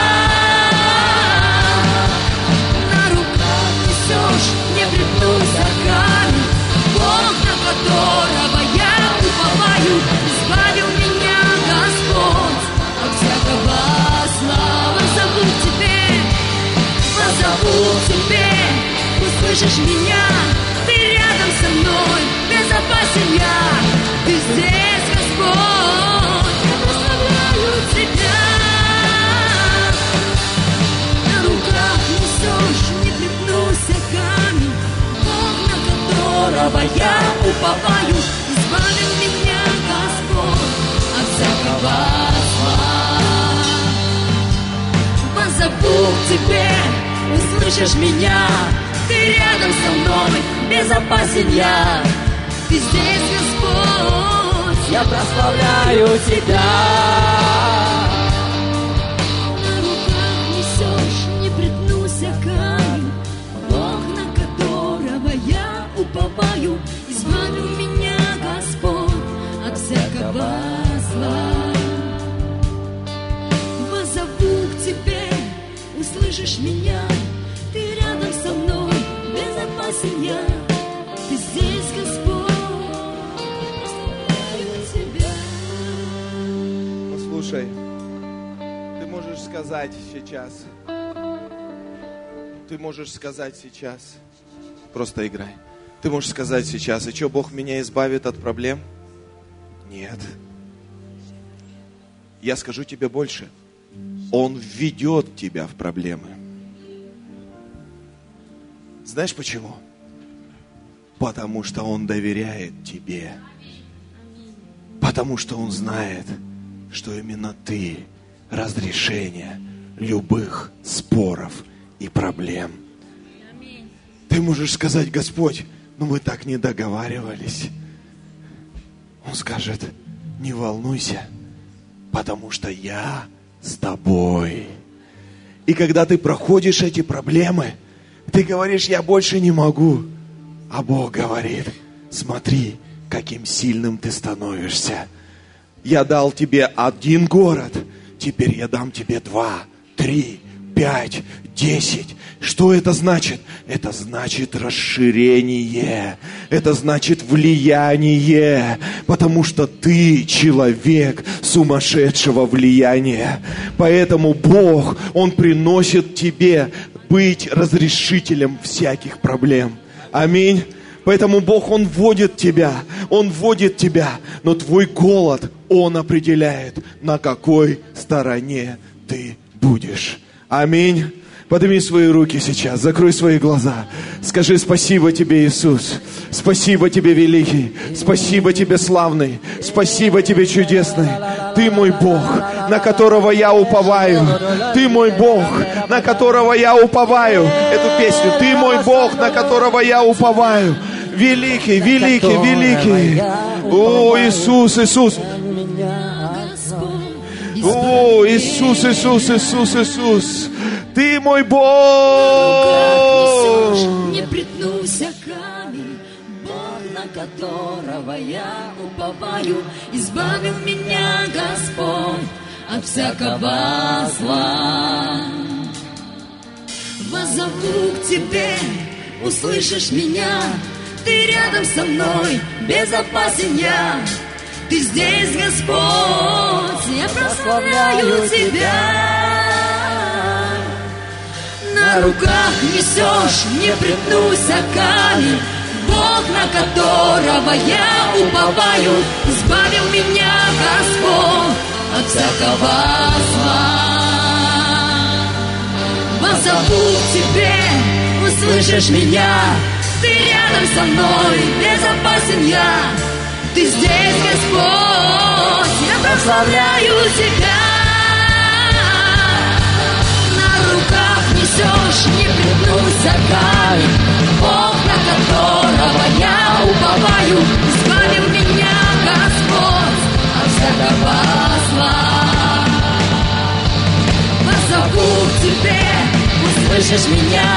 На руках несешь, не припнусь за камень. Бог, на которого я уповаю, избавил меня, Господь, от всякого слава. Зову Тебе, позову Тебе, услышишь меня, Ты рядом со мной, безопасен я, Ты здесь, Господь, я прославляю Тебя. На руках несешь, не припнулся камень, Бог, на которого я уповаю, избавил меня, Господь, от всякого зла. Позову к тебе, услышишь меня, рядом со мной, безопасен я, ты здесь, Господь, Я прославляю Тебя. на руках несешь, не камень, Бог, на которого я уповаю, избавил меня, Господь, от всякого зла. Позову к тебе, услышишь меня, Послушай, ты можешь сказать сейчас, ты можешь сказать сейчас, просто играй. Ты можешь сказать сейчас, и что, Бог меня избавит от проблем? Нет. Я скажу тебе больше. Он введет тебя в проблемы. Знаешь почему? Потому что Он доверяет тебе. Потому что Он знает, что именно ты разрешение любых споров и проблем. Ты можешь сказать, Господь, ну мы так не договаривались. Он скажет, не волнуйся, потому что я с тобой. И когда ты проходишь эти проблемы, ты говоришь, я больше не могу. А Бог говорит, смотри, каким сильным ты становишься. Я дал тебе один город, теперь я дам тебе два, три, пять, десять. Что это значит? Это значит расширение, это значит влияние, потому что ты человек сумасшедшего влияния. Поэтому Бог, Он приносит тебе быть разрешителем всяких проблем. Аминь. Поэтому Бог, Он вводит тебя, Он вводит тебя, но твой голод, Он определяет, на какой стороне ты будешь. Аминь. Подними свои руки сейчас, закрой свои глаза. Скажи спасибо тебе, Иисус. Спасибо тебе, великий. Спасибо тебе, славный. Спасибо тебе, чудесный. Ты мой Бог, на которого я уповаю. Ты мой Бог, на которого я уповаю. Эту песню. Ты мой Бог, на которого я уповаю. Великий, великий, великий. О, Иисус, Иисус. О, Иисус, Иисус, Иисус, Иисус. Ты мой Бог. не притнулся камень, Бог, на которого я уповаю, избавил меня, Господь, от всякого зла. Возову к тебе, услышишь меня, ты рядом со мной, безопасен я. Ты здесь, Господь, я прославляю Тебя. На руках несешь, не припнуся камень, Бог, на которого я уповаю, избавил меня, Господь, от всякого зла. Позову к тебе, услышишь меня, ты рядом со мной, безопасен я. Ты здесь, Господь, я прославляю Тебя. На руках несешь, не пригнуся камень, Бог, на которого я уповаю, избавил меня, Господь, от всякого зла. Позову к тебе, услышишь меня,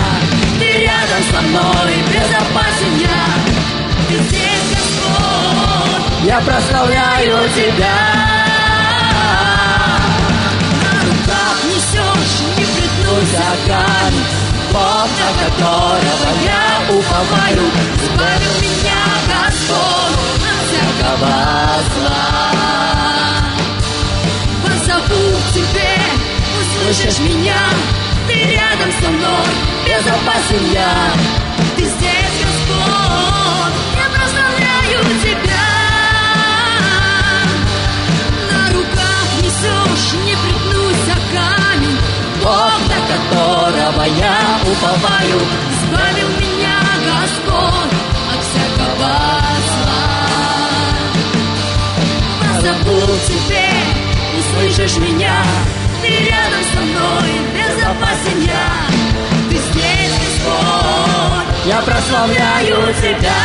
ты рядом со мной, безопасен я. Ты здесь, Я прославляю Тебя. Руках несешь, не притнулся камень, Бог, на которого я уповаю, избавил меня Господь от всякого зла. Позову к тебе, услышишь меня, ты рядом со мной, безопасен я. Ты здесь, Господь, я прославляю тебя. Которого я уповаю, избавил меня Господь от всякого зла. К тебе, услышишь меня, ты рядом со мной, безопасен я. Ты здесь, Господь, я прославляю Тебя.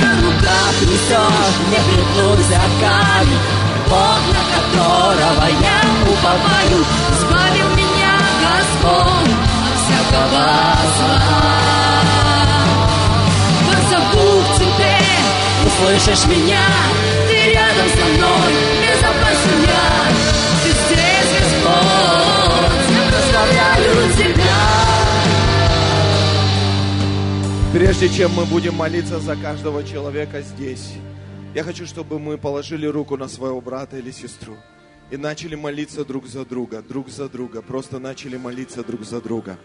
на руках Несешь, не пригнулся камень, Бог, на которого я уповаю, избавил меня Господь от всякого зла. Позову к тебе, услышишь меня. Ты рядом со мной, безопасен я. Ты здесь, Господь, я прославляю Тебя. Прежде чем мы будем молиться за каждого человека здесь, я хочу, чтобы мы положили руку на своего брата или сестру и начали молиться друг за друга, друг за друга, просто начали молиться друг за друга.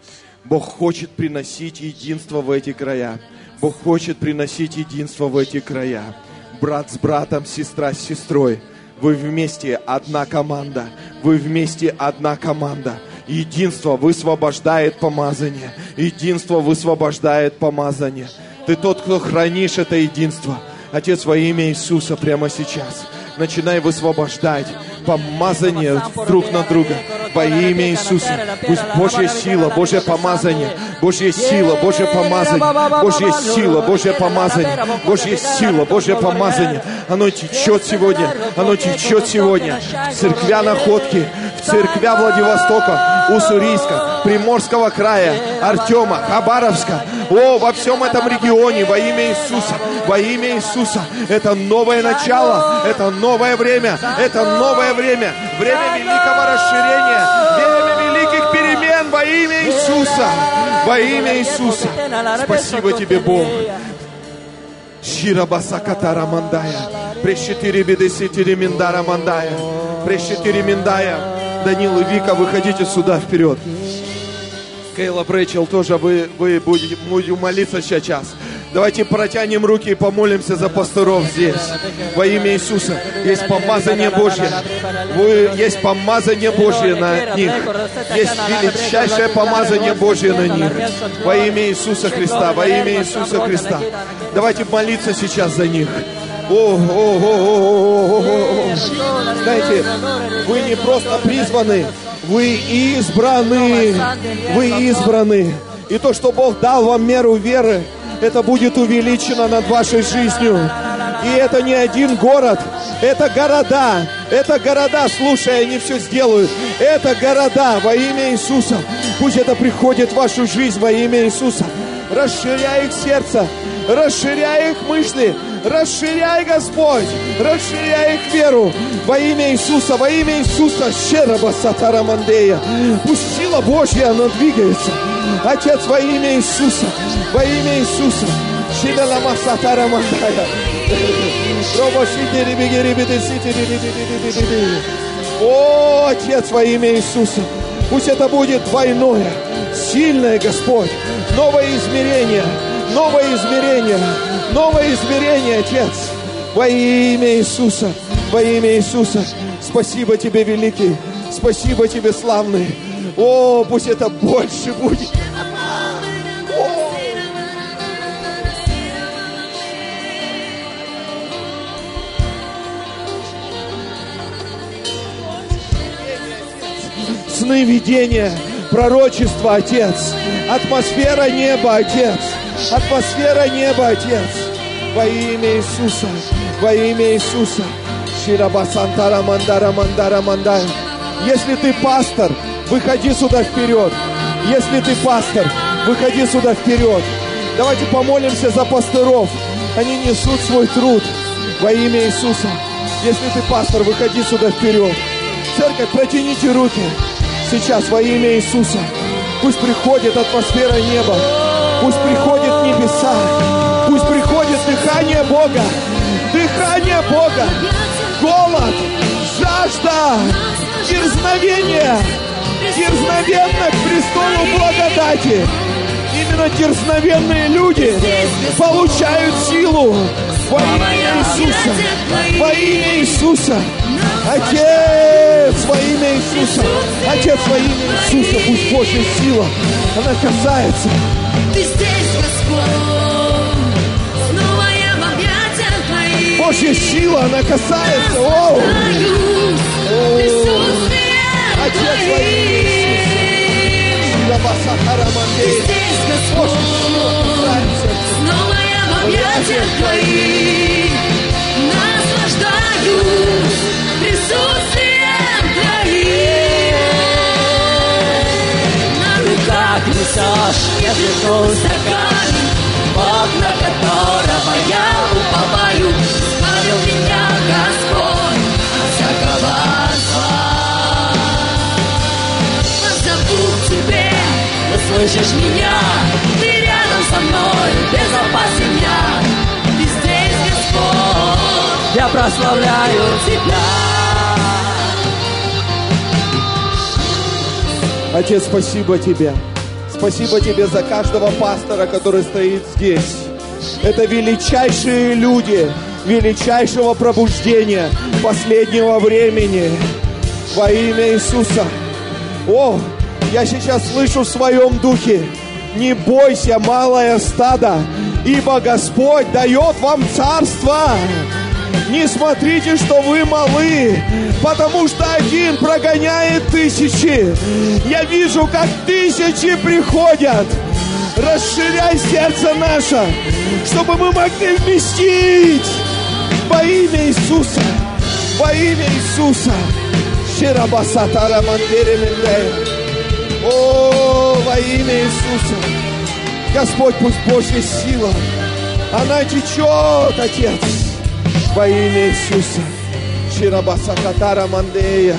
Бог хочет приносить единство в эти края. Бог хочет приносить единство в эти края. Брат с братом, сестра с сестрой. Вы вместе одна команда. Вы вместе одна команда. Единство высвобождает помазание. Единство высвобождает помазание. Ты тот, кто хранишь это единство. Отец, во имя Иисуса прямо сейчас. Начинай высвобождать помазание друг на друга во имя Иисуса. Пусть Божья сила, Божье помазание, Божья сила, Божье помазание, Божья сила, Божье помазание, Божья сила, Божье помазание. Оно течет сегодня, оно течет сегодня. В церквя находки, в церквя Владивостока, Уссурийска, Приморского края, Артема, Хабаровска. О, во всем этом регионе, во имя Иисуса, во имя Иисуса. Это новое начало, это новое время, это новое время, время великого расширения, время великих перемен во имя Иисуса, во имя Иисуса. Спасибо тебе, Бог. Ширабаса катара мандая. Прещетири бедеситири миндара мандая. Прещетири миндая. Данил и Вика, выходите сюда вперед. Кейла Брэчел тоже вы, вы будете, будем молиться сейчас. Давайте протянем руки и помолимся за пасторов здесь. Во имя Иисуса. Есть помазание Божье. Вы, есть помазание Божье на них. Есть величайшее помазание Божье на них. Во имя Иисуса Христа. Во имя Иисуса Христа. Давайте молиться сейчас за них. О, о, о, о, о, о, о. Знаете, вы не просто призваны, вы избраны. Вы избраны. И то, что Бог дал вам меру веры, это будет увеличено над вашей жизнью. И это не один город, это города. Это города, слушай, они все сделают. Это города во имя Иисуса. Пусть это приходит в вашу жизнь во имя Иисуса. Расширяй их сердце, расширяй их мысли, расширяй, Господь, расширяй их веру во имя Иисуса, во имя Иисуса, Щераба Сатарамандея. Пусть сила Божья, она двигается. Отец, во имя Иисуса, во имя Иисуса. Щидалама Сатарамандая. Роба Ди Ди Ди. О, Отец, во имя Иисуса. Пусть это будет двойное, сильное, Господь, новое измерение, новое измерение, новое измерение, Отец, во имя Иисуса, во имя Иисуса. Спасибо Тебе, великий, спасибо Тебе, славный. О, пусть это больше будет. Сны, видения, пророчество, Отец. Атмосфера неба, Отец. Атмосфера неба, Отец. Во имя Иисуса, во имя Иисуса. Шираба Сантара Мандара Мандара Мандара. Если ты пастор, выходи сюда вперед. Если ты пастор, выходи сюда вперед. Давайте помолимся за пасторов. Они несут свой труд во имя Иисуса. Если ты пастор, выходи сюда вперед. Церковь, протяните руки. Сейчас во имя Иисуса. Пусть приходит атмосфера неба. Пусть приходит небеса. Пусть приходит дыхание Бога. Дыхание Бога. Голод. Жажда. Дерзновение. Дерзновенно к престолу благодати. Именно дерзновенные люди получают силу во имя Иисуса. Во имя Иисуса. Отец, во имя Иисуса. Отец, во имя Иисуса. Пусть Божья сила, она касается. Ты здесь, Господь, снова я в объятиях твоих. Божья сила, она касается. О, я вернусь за камень, Бог, на которого я уповаю, Избавил меня Господь от всякого зла. Позову к тебе, Ты слышишь меня, ты рядом со мной, безопасен я. Ты здесь, Господь, я прославляю Тебя. Отец, спасибо Тебе. Спасибо Тебе за каждого пастора, который стоит здесь. Это величайшие люди, величайшего пробуждения последнего времени. Во имя Иисуса. О, я сейчас слышу в своем духе. Не бойся, малое стадо, ибо Господь дает вам царство. Не смотрите, что вы малы, потому что один прогоняет тысячи. Я вижу, как тысячи приходят. Расширяй сердце наше, чтобы мы могли вместить во имя Иисуса. Во имя Иисуса. Ширабасатара. О, во имя Иисуса. Господь, пусть Божья сила, она течет, Отец, во имя Иисуса. Ширабасакатара мандея.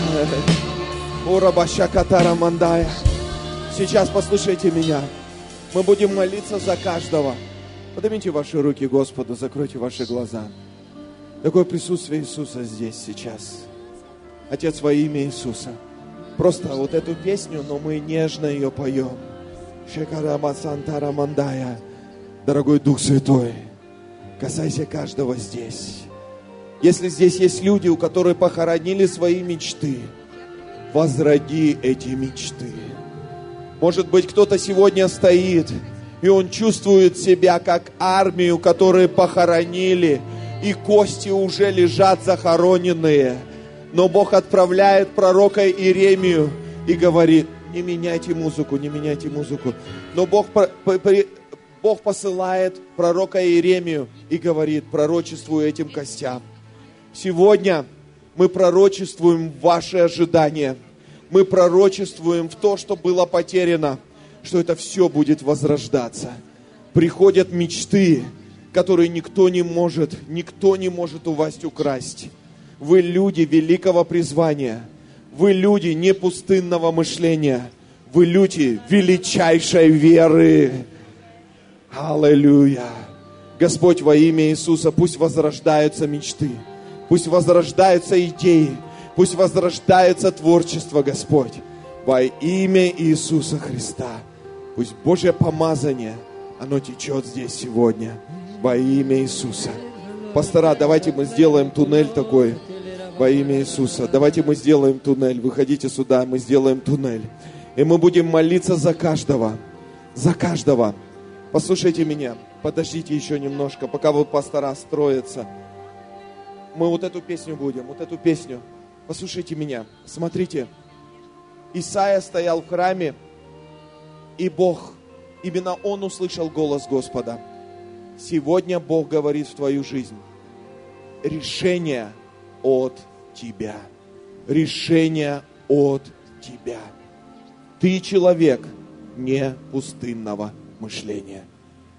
Урабашакатара мандая. Сейчас послушайте меня. Мы будем молиться за каждого. Поднимите ваши руки Господу, закройте ваши глаза. Такое присутствие Иисуса здесь сейчас. Отец, во имя Иисуса. Просто вот эту песню, но мы нежно ее поем. Шекарама Сантара Мандая. Дорогой Дух Святой, касайся каждого здесь. Если здесь есть люди, у которых похоронили свои мечты, возроди эти мечты. Может быть, кто-то сегодня стоит, и он чувствует себя как армию, которые похоронили, и кости уже лежат захороненные. Но Бог отправляет пророка Иеремию и говорит, не меняйте музыку, не меняйте музыку. Но Бог, Бог посылает пророка Иеремию и говорит, пророчествую этим костям. Сегодня мы пророчествуем ваши ожидания. Мы пророчествуем в то, что было потеряно, что это все будет возрождаться. Приходят мечты, которые никто не может, никто не может у вас украсть. Вы люди великого призвания. Вы люди не пустынного мышления. Вы люди величайшей веры. Аллилуйя. Господь, во имя Иисуса, пусть возрождаются мечты, пусть возрождаются идеи, пусть возрождается творчество, Господь, во имя Иисуса Христа. Пусть Божье помазание, оно течет здесь сегодня, во имя Иисуса. Пастора, давайте мы сделаем туннель такой, во имя Иисуса. Давайте мы сделаем туннель. Выходите сюда, мы сделаем туннель. И мы будем молиться за каждого, за каждого. Послушайте меня, подождите еще немножко, пока вот пастора строятся. Мы вот эту песню будем, вот эту песню. Послушайте меня, смотрите. Исаия стоял в храме, и Бог, именно он услышал голос Господа. Сегодня Бог говорит в твою жизнь. Решение от тебя. Решение от тебя. Ты человек не пустынного мышления.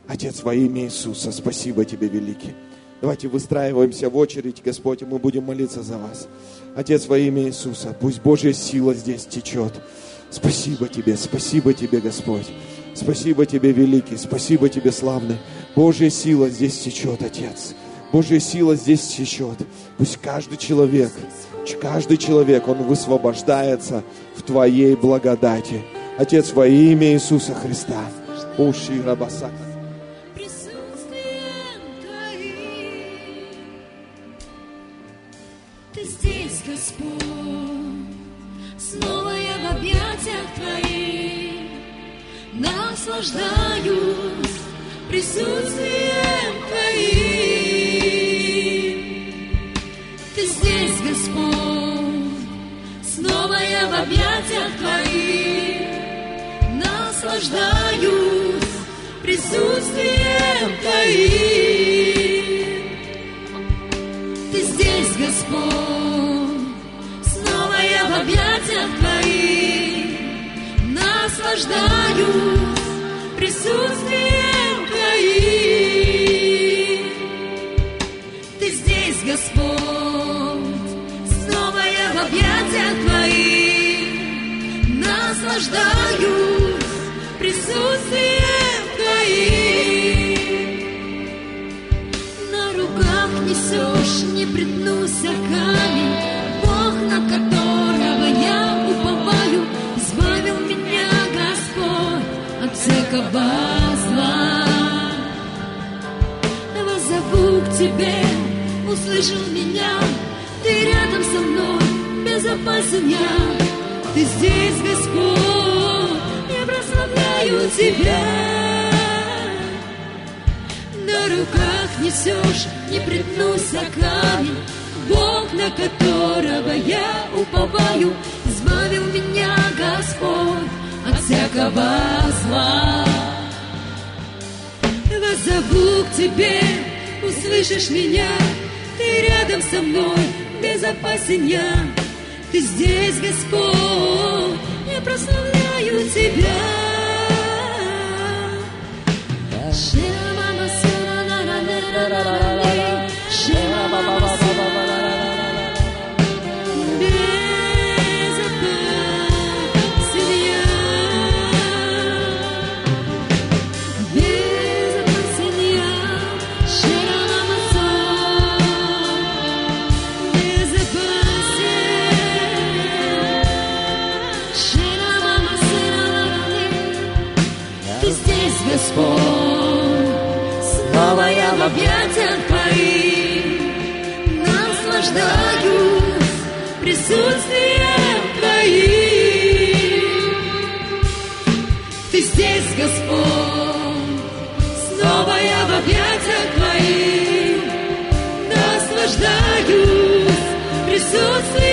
Отец, во имя Иисуса, спасибо Тебе, великий. Давайте выстраиваемся в очередь, Господь, и мы будем молиться за вас. Отец, во имя Иисуса, пусть Божья сила здесь течет. Спасибо Тебе, спасибо Тебе, Господь. Спасибо Тебе, великий, спасибо Тебе, славный. Божья сила здесь течет, Отец. Божья сила здесь течет. Пусть каждый человек, каждый человек, он высвобождается в Твоей благодати. Отец, во имя Иисуса Христа. Уши рабасака. Наслаждаюсь присутствием Твоим. Ты здесь, Господь, снова я в объятиях Твоих, наслаждаюсь присутствием Твоим. Ты здесь, Господь, снова я в объятиях Твоих, наслаждаюсь присутствием Твоим. Ты здесь, Господь, снова я в объятиях Твоих, наслаждаюсь присутствием Твоим. На руках несешь, не притнулся камень, Бог, на которого всякого зла. Воззову к Тебе, услышал меня, Ты рядом со мной, безопасен я. Ты здесь, Господь, я прославляю Тебя. На руках несешь, не притнулся камень, Бог, на которого я уповаю, избавил меня, Господь, от всякого зла. Воззову к Тебе, услышишь меня, Ты рядом со мной, безопасен я. Ты здесь, Господь, я прославляю Тебя. Шема Господь, снова я в объятиях Твоих, наслаждаюсь присутствием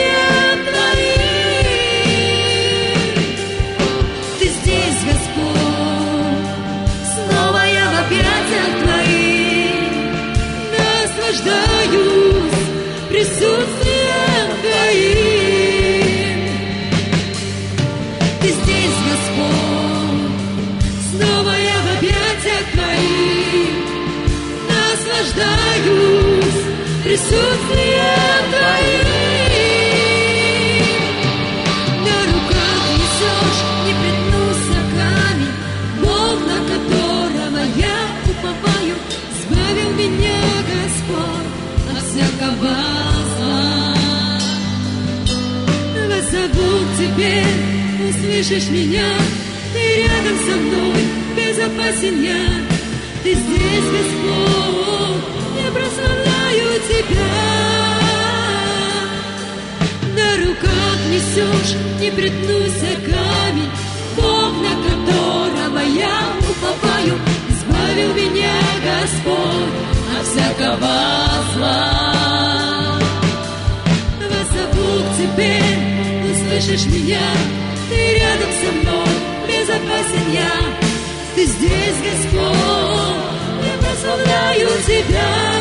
от всякого зла. Воззову к Тебе, услышишь меня, Ты рядом со мной, безопасен я. Ты здесь, Господь, я прославляю Тебя. На руках несешь, не притнулся камень, Бог, на которого я уповаю, избавил меня, Господь, от всякого услышишь меня, Ты рядом со мной, безопасен я. Ты здесь, Господь, я прославляю Тебя.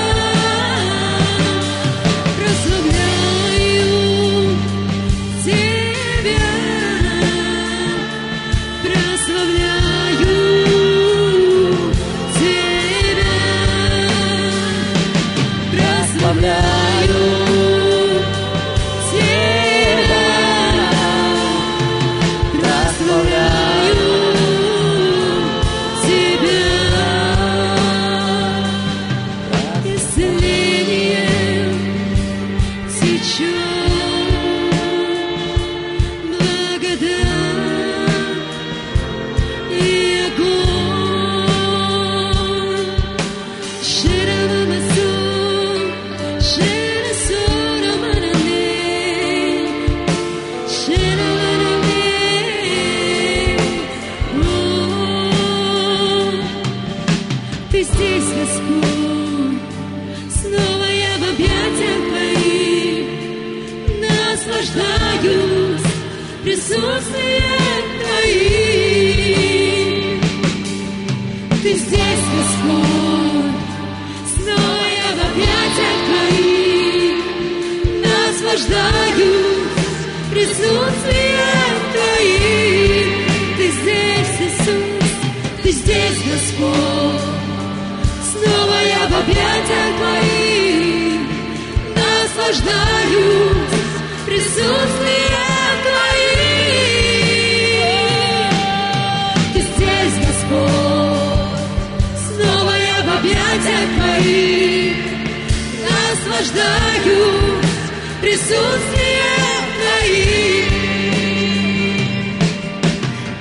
Наслаждаюсь присутствием Твоим.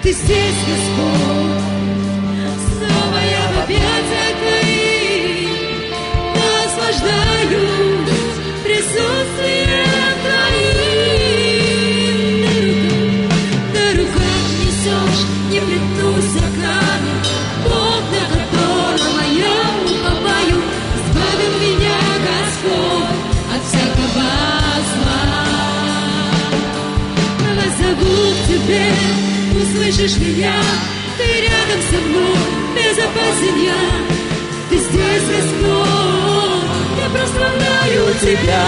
Ты здесь, Господь, услышишь меня, Ты рядом со мной, безопасен я. Ты здесь, Господь, я прославляю Тебя.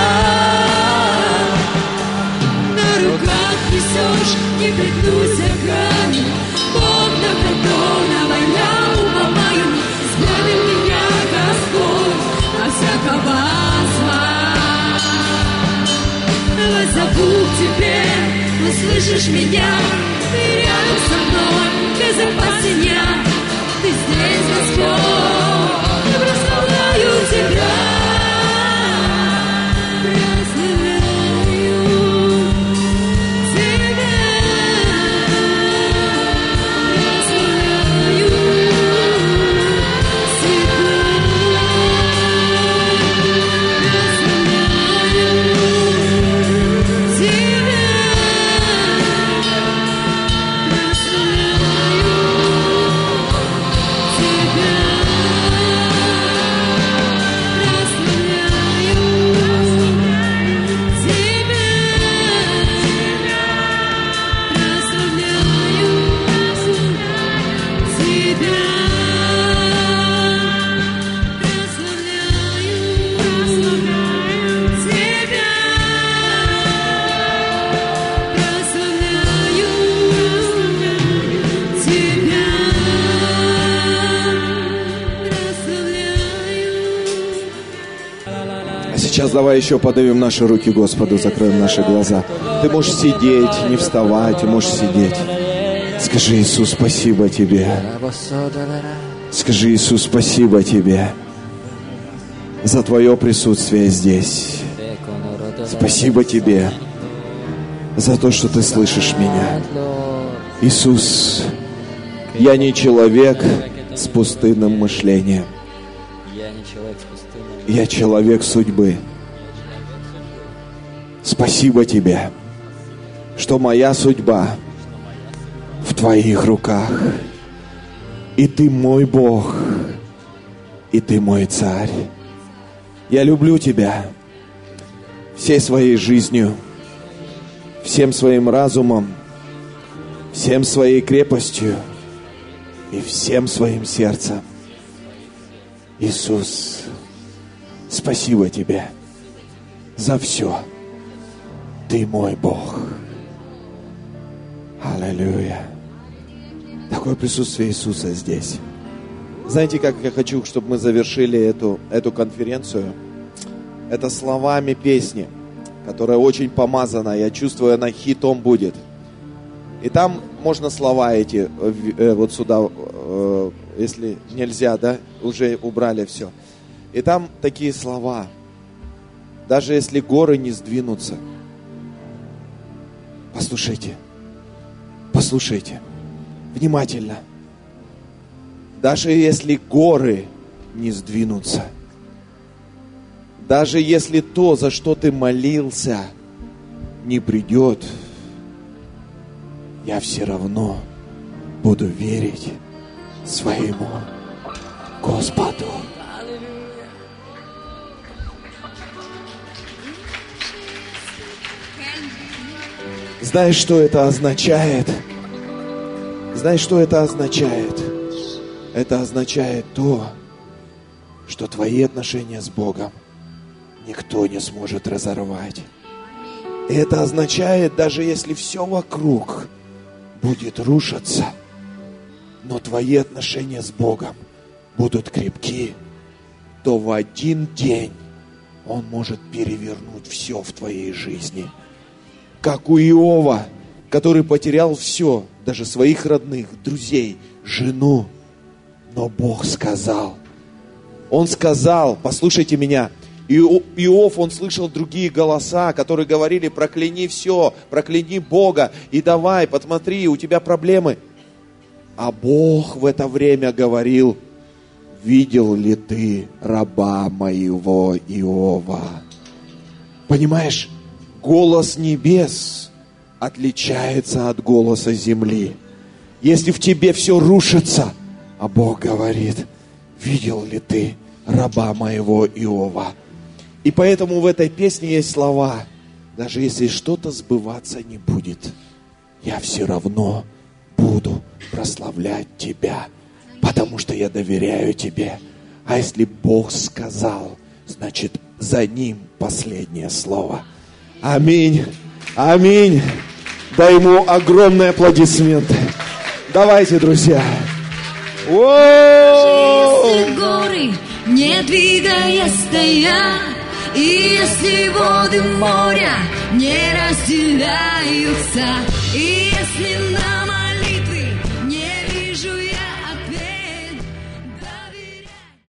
На руках несешь, не пригнусь за камень, Бог, на которого я уповаю, избавил меня, Господь, от всякого зла. Воззову к Тебе, услышишь меня, Ты рядом со мной, я. Ты здесь, Господь, давай еще подавим наши руки Господу, закроем наши глаза. Ты можешь сидеть, не вставать, можешь сидеть. Скажи, Иисус, спасибо Тебе. Скажи, Иисус, спасибо Тебе за Твое присутствие здесь. Спасибо Тебе за то, что Ты слышишь меня. Иисус, я не человек с пустынным мышлением. Я человек судьбы. Спасибо Тебе, что моя судьба в Твоих руках. И Ты мой Бог, и Ты мой Царь. Я люблю Тебя всей своей жизнью, всем своим разумом, всем своей крепостью и всем своим сердцем. Иисус, спасибо Тебе за все. Ты мой Бог. Аллилуйя. Такое присутствие Иисуса здесь. Знаете, как я хочу, чтобы мы завершили эту, эту конференцию? Это словами песни, которая очень помазана. Я чувствую, она хитом будет. И там можно слова эти э, вот сюда, э, если нельзя, да, уже убрали все. И там такие слова. Даже если горы не сдвинутся. Послушайте. Послушайте. Внимательно. Даже если горы не сдвинутся. Даже если то, за что ты молился, не придет, я все равно буду верить своему Господу. Знаешь, что это означает? Знаешь, что это означает? Это означает то, что твои отношения с Богом никто не сможет разорвать. И это означает, даже если все вокруг будет рушиться, но твои отношения с Богом будут крепки, то в один день Он может перевернуть все в твоей жизни. Как у Иова, который потерял все, даже своих родных, друзей, жену. Но Бог сказал, Он сказал, послушайте меня, Иов, он слышал другие голоса, которые говорили, прокляни все, прокляни Бога, и давай, посмотри, у тебя проблемы. А Бог в это время говорил, видел ли ты раба моего Иова? Понимаешь, голос небес отличается от голоса земли. Если в тебе все рушится, а Бог говорит, видел ли ты раба моего Иова? И поэтому в этой песне есть слова, даже если что-то сбываться не будет, я все равно буду прославлять Тебя, потому что я доверяю Тебе. А если Бог сказал, значит за Ним последнее слово. Аминь. Аминь. Дай ему огромные аплодисменты. Давайте, друзья. Горы не двигая стоят, и если воды моря не разделяются, и если нам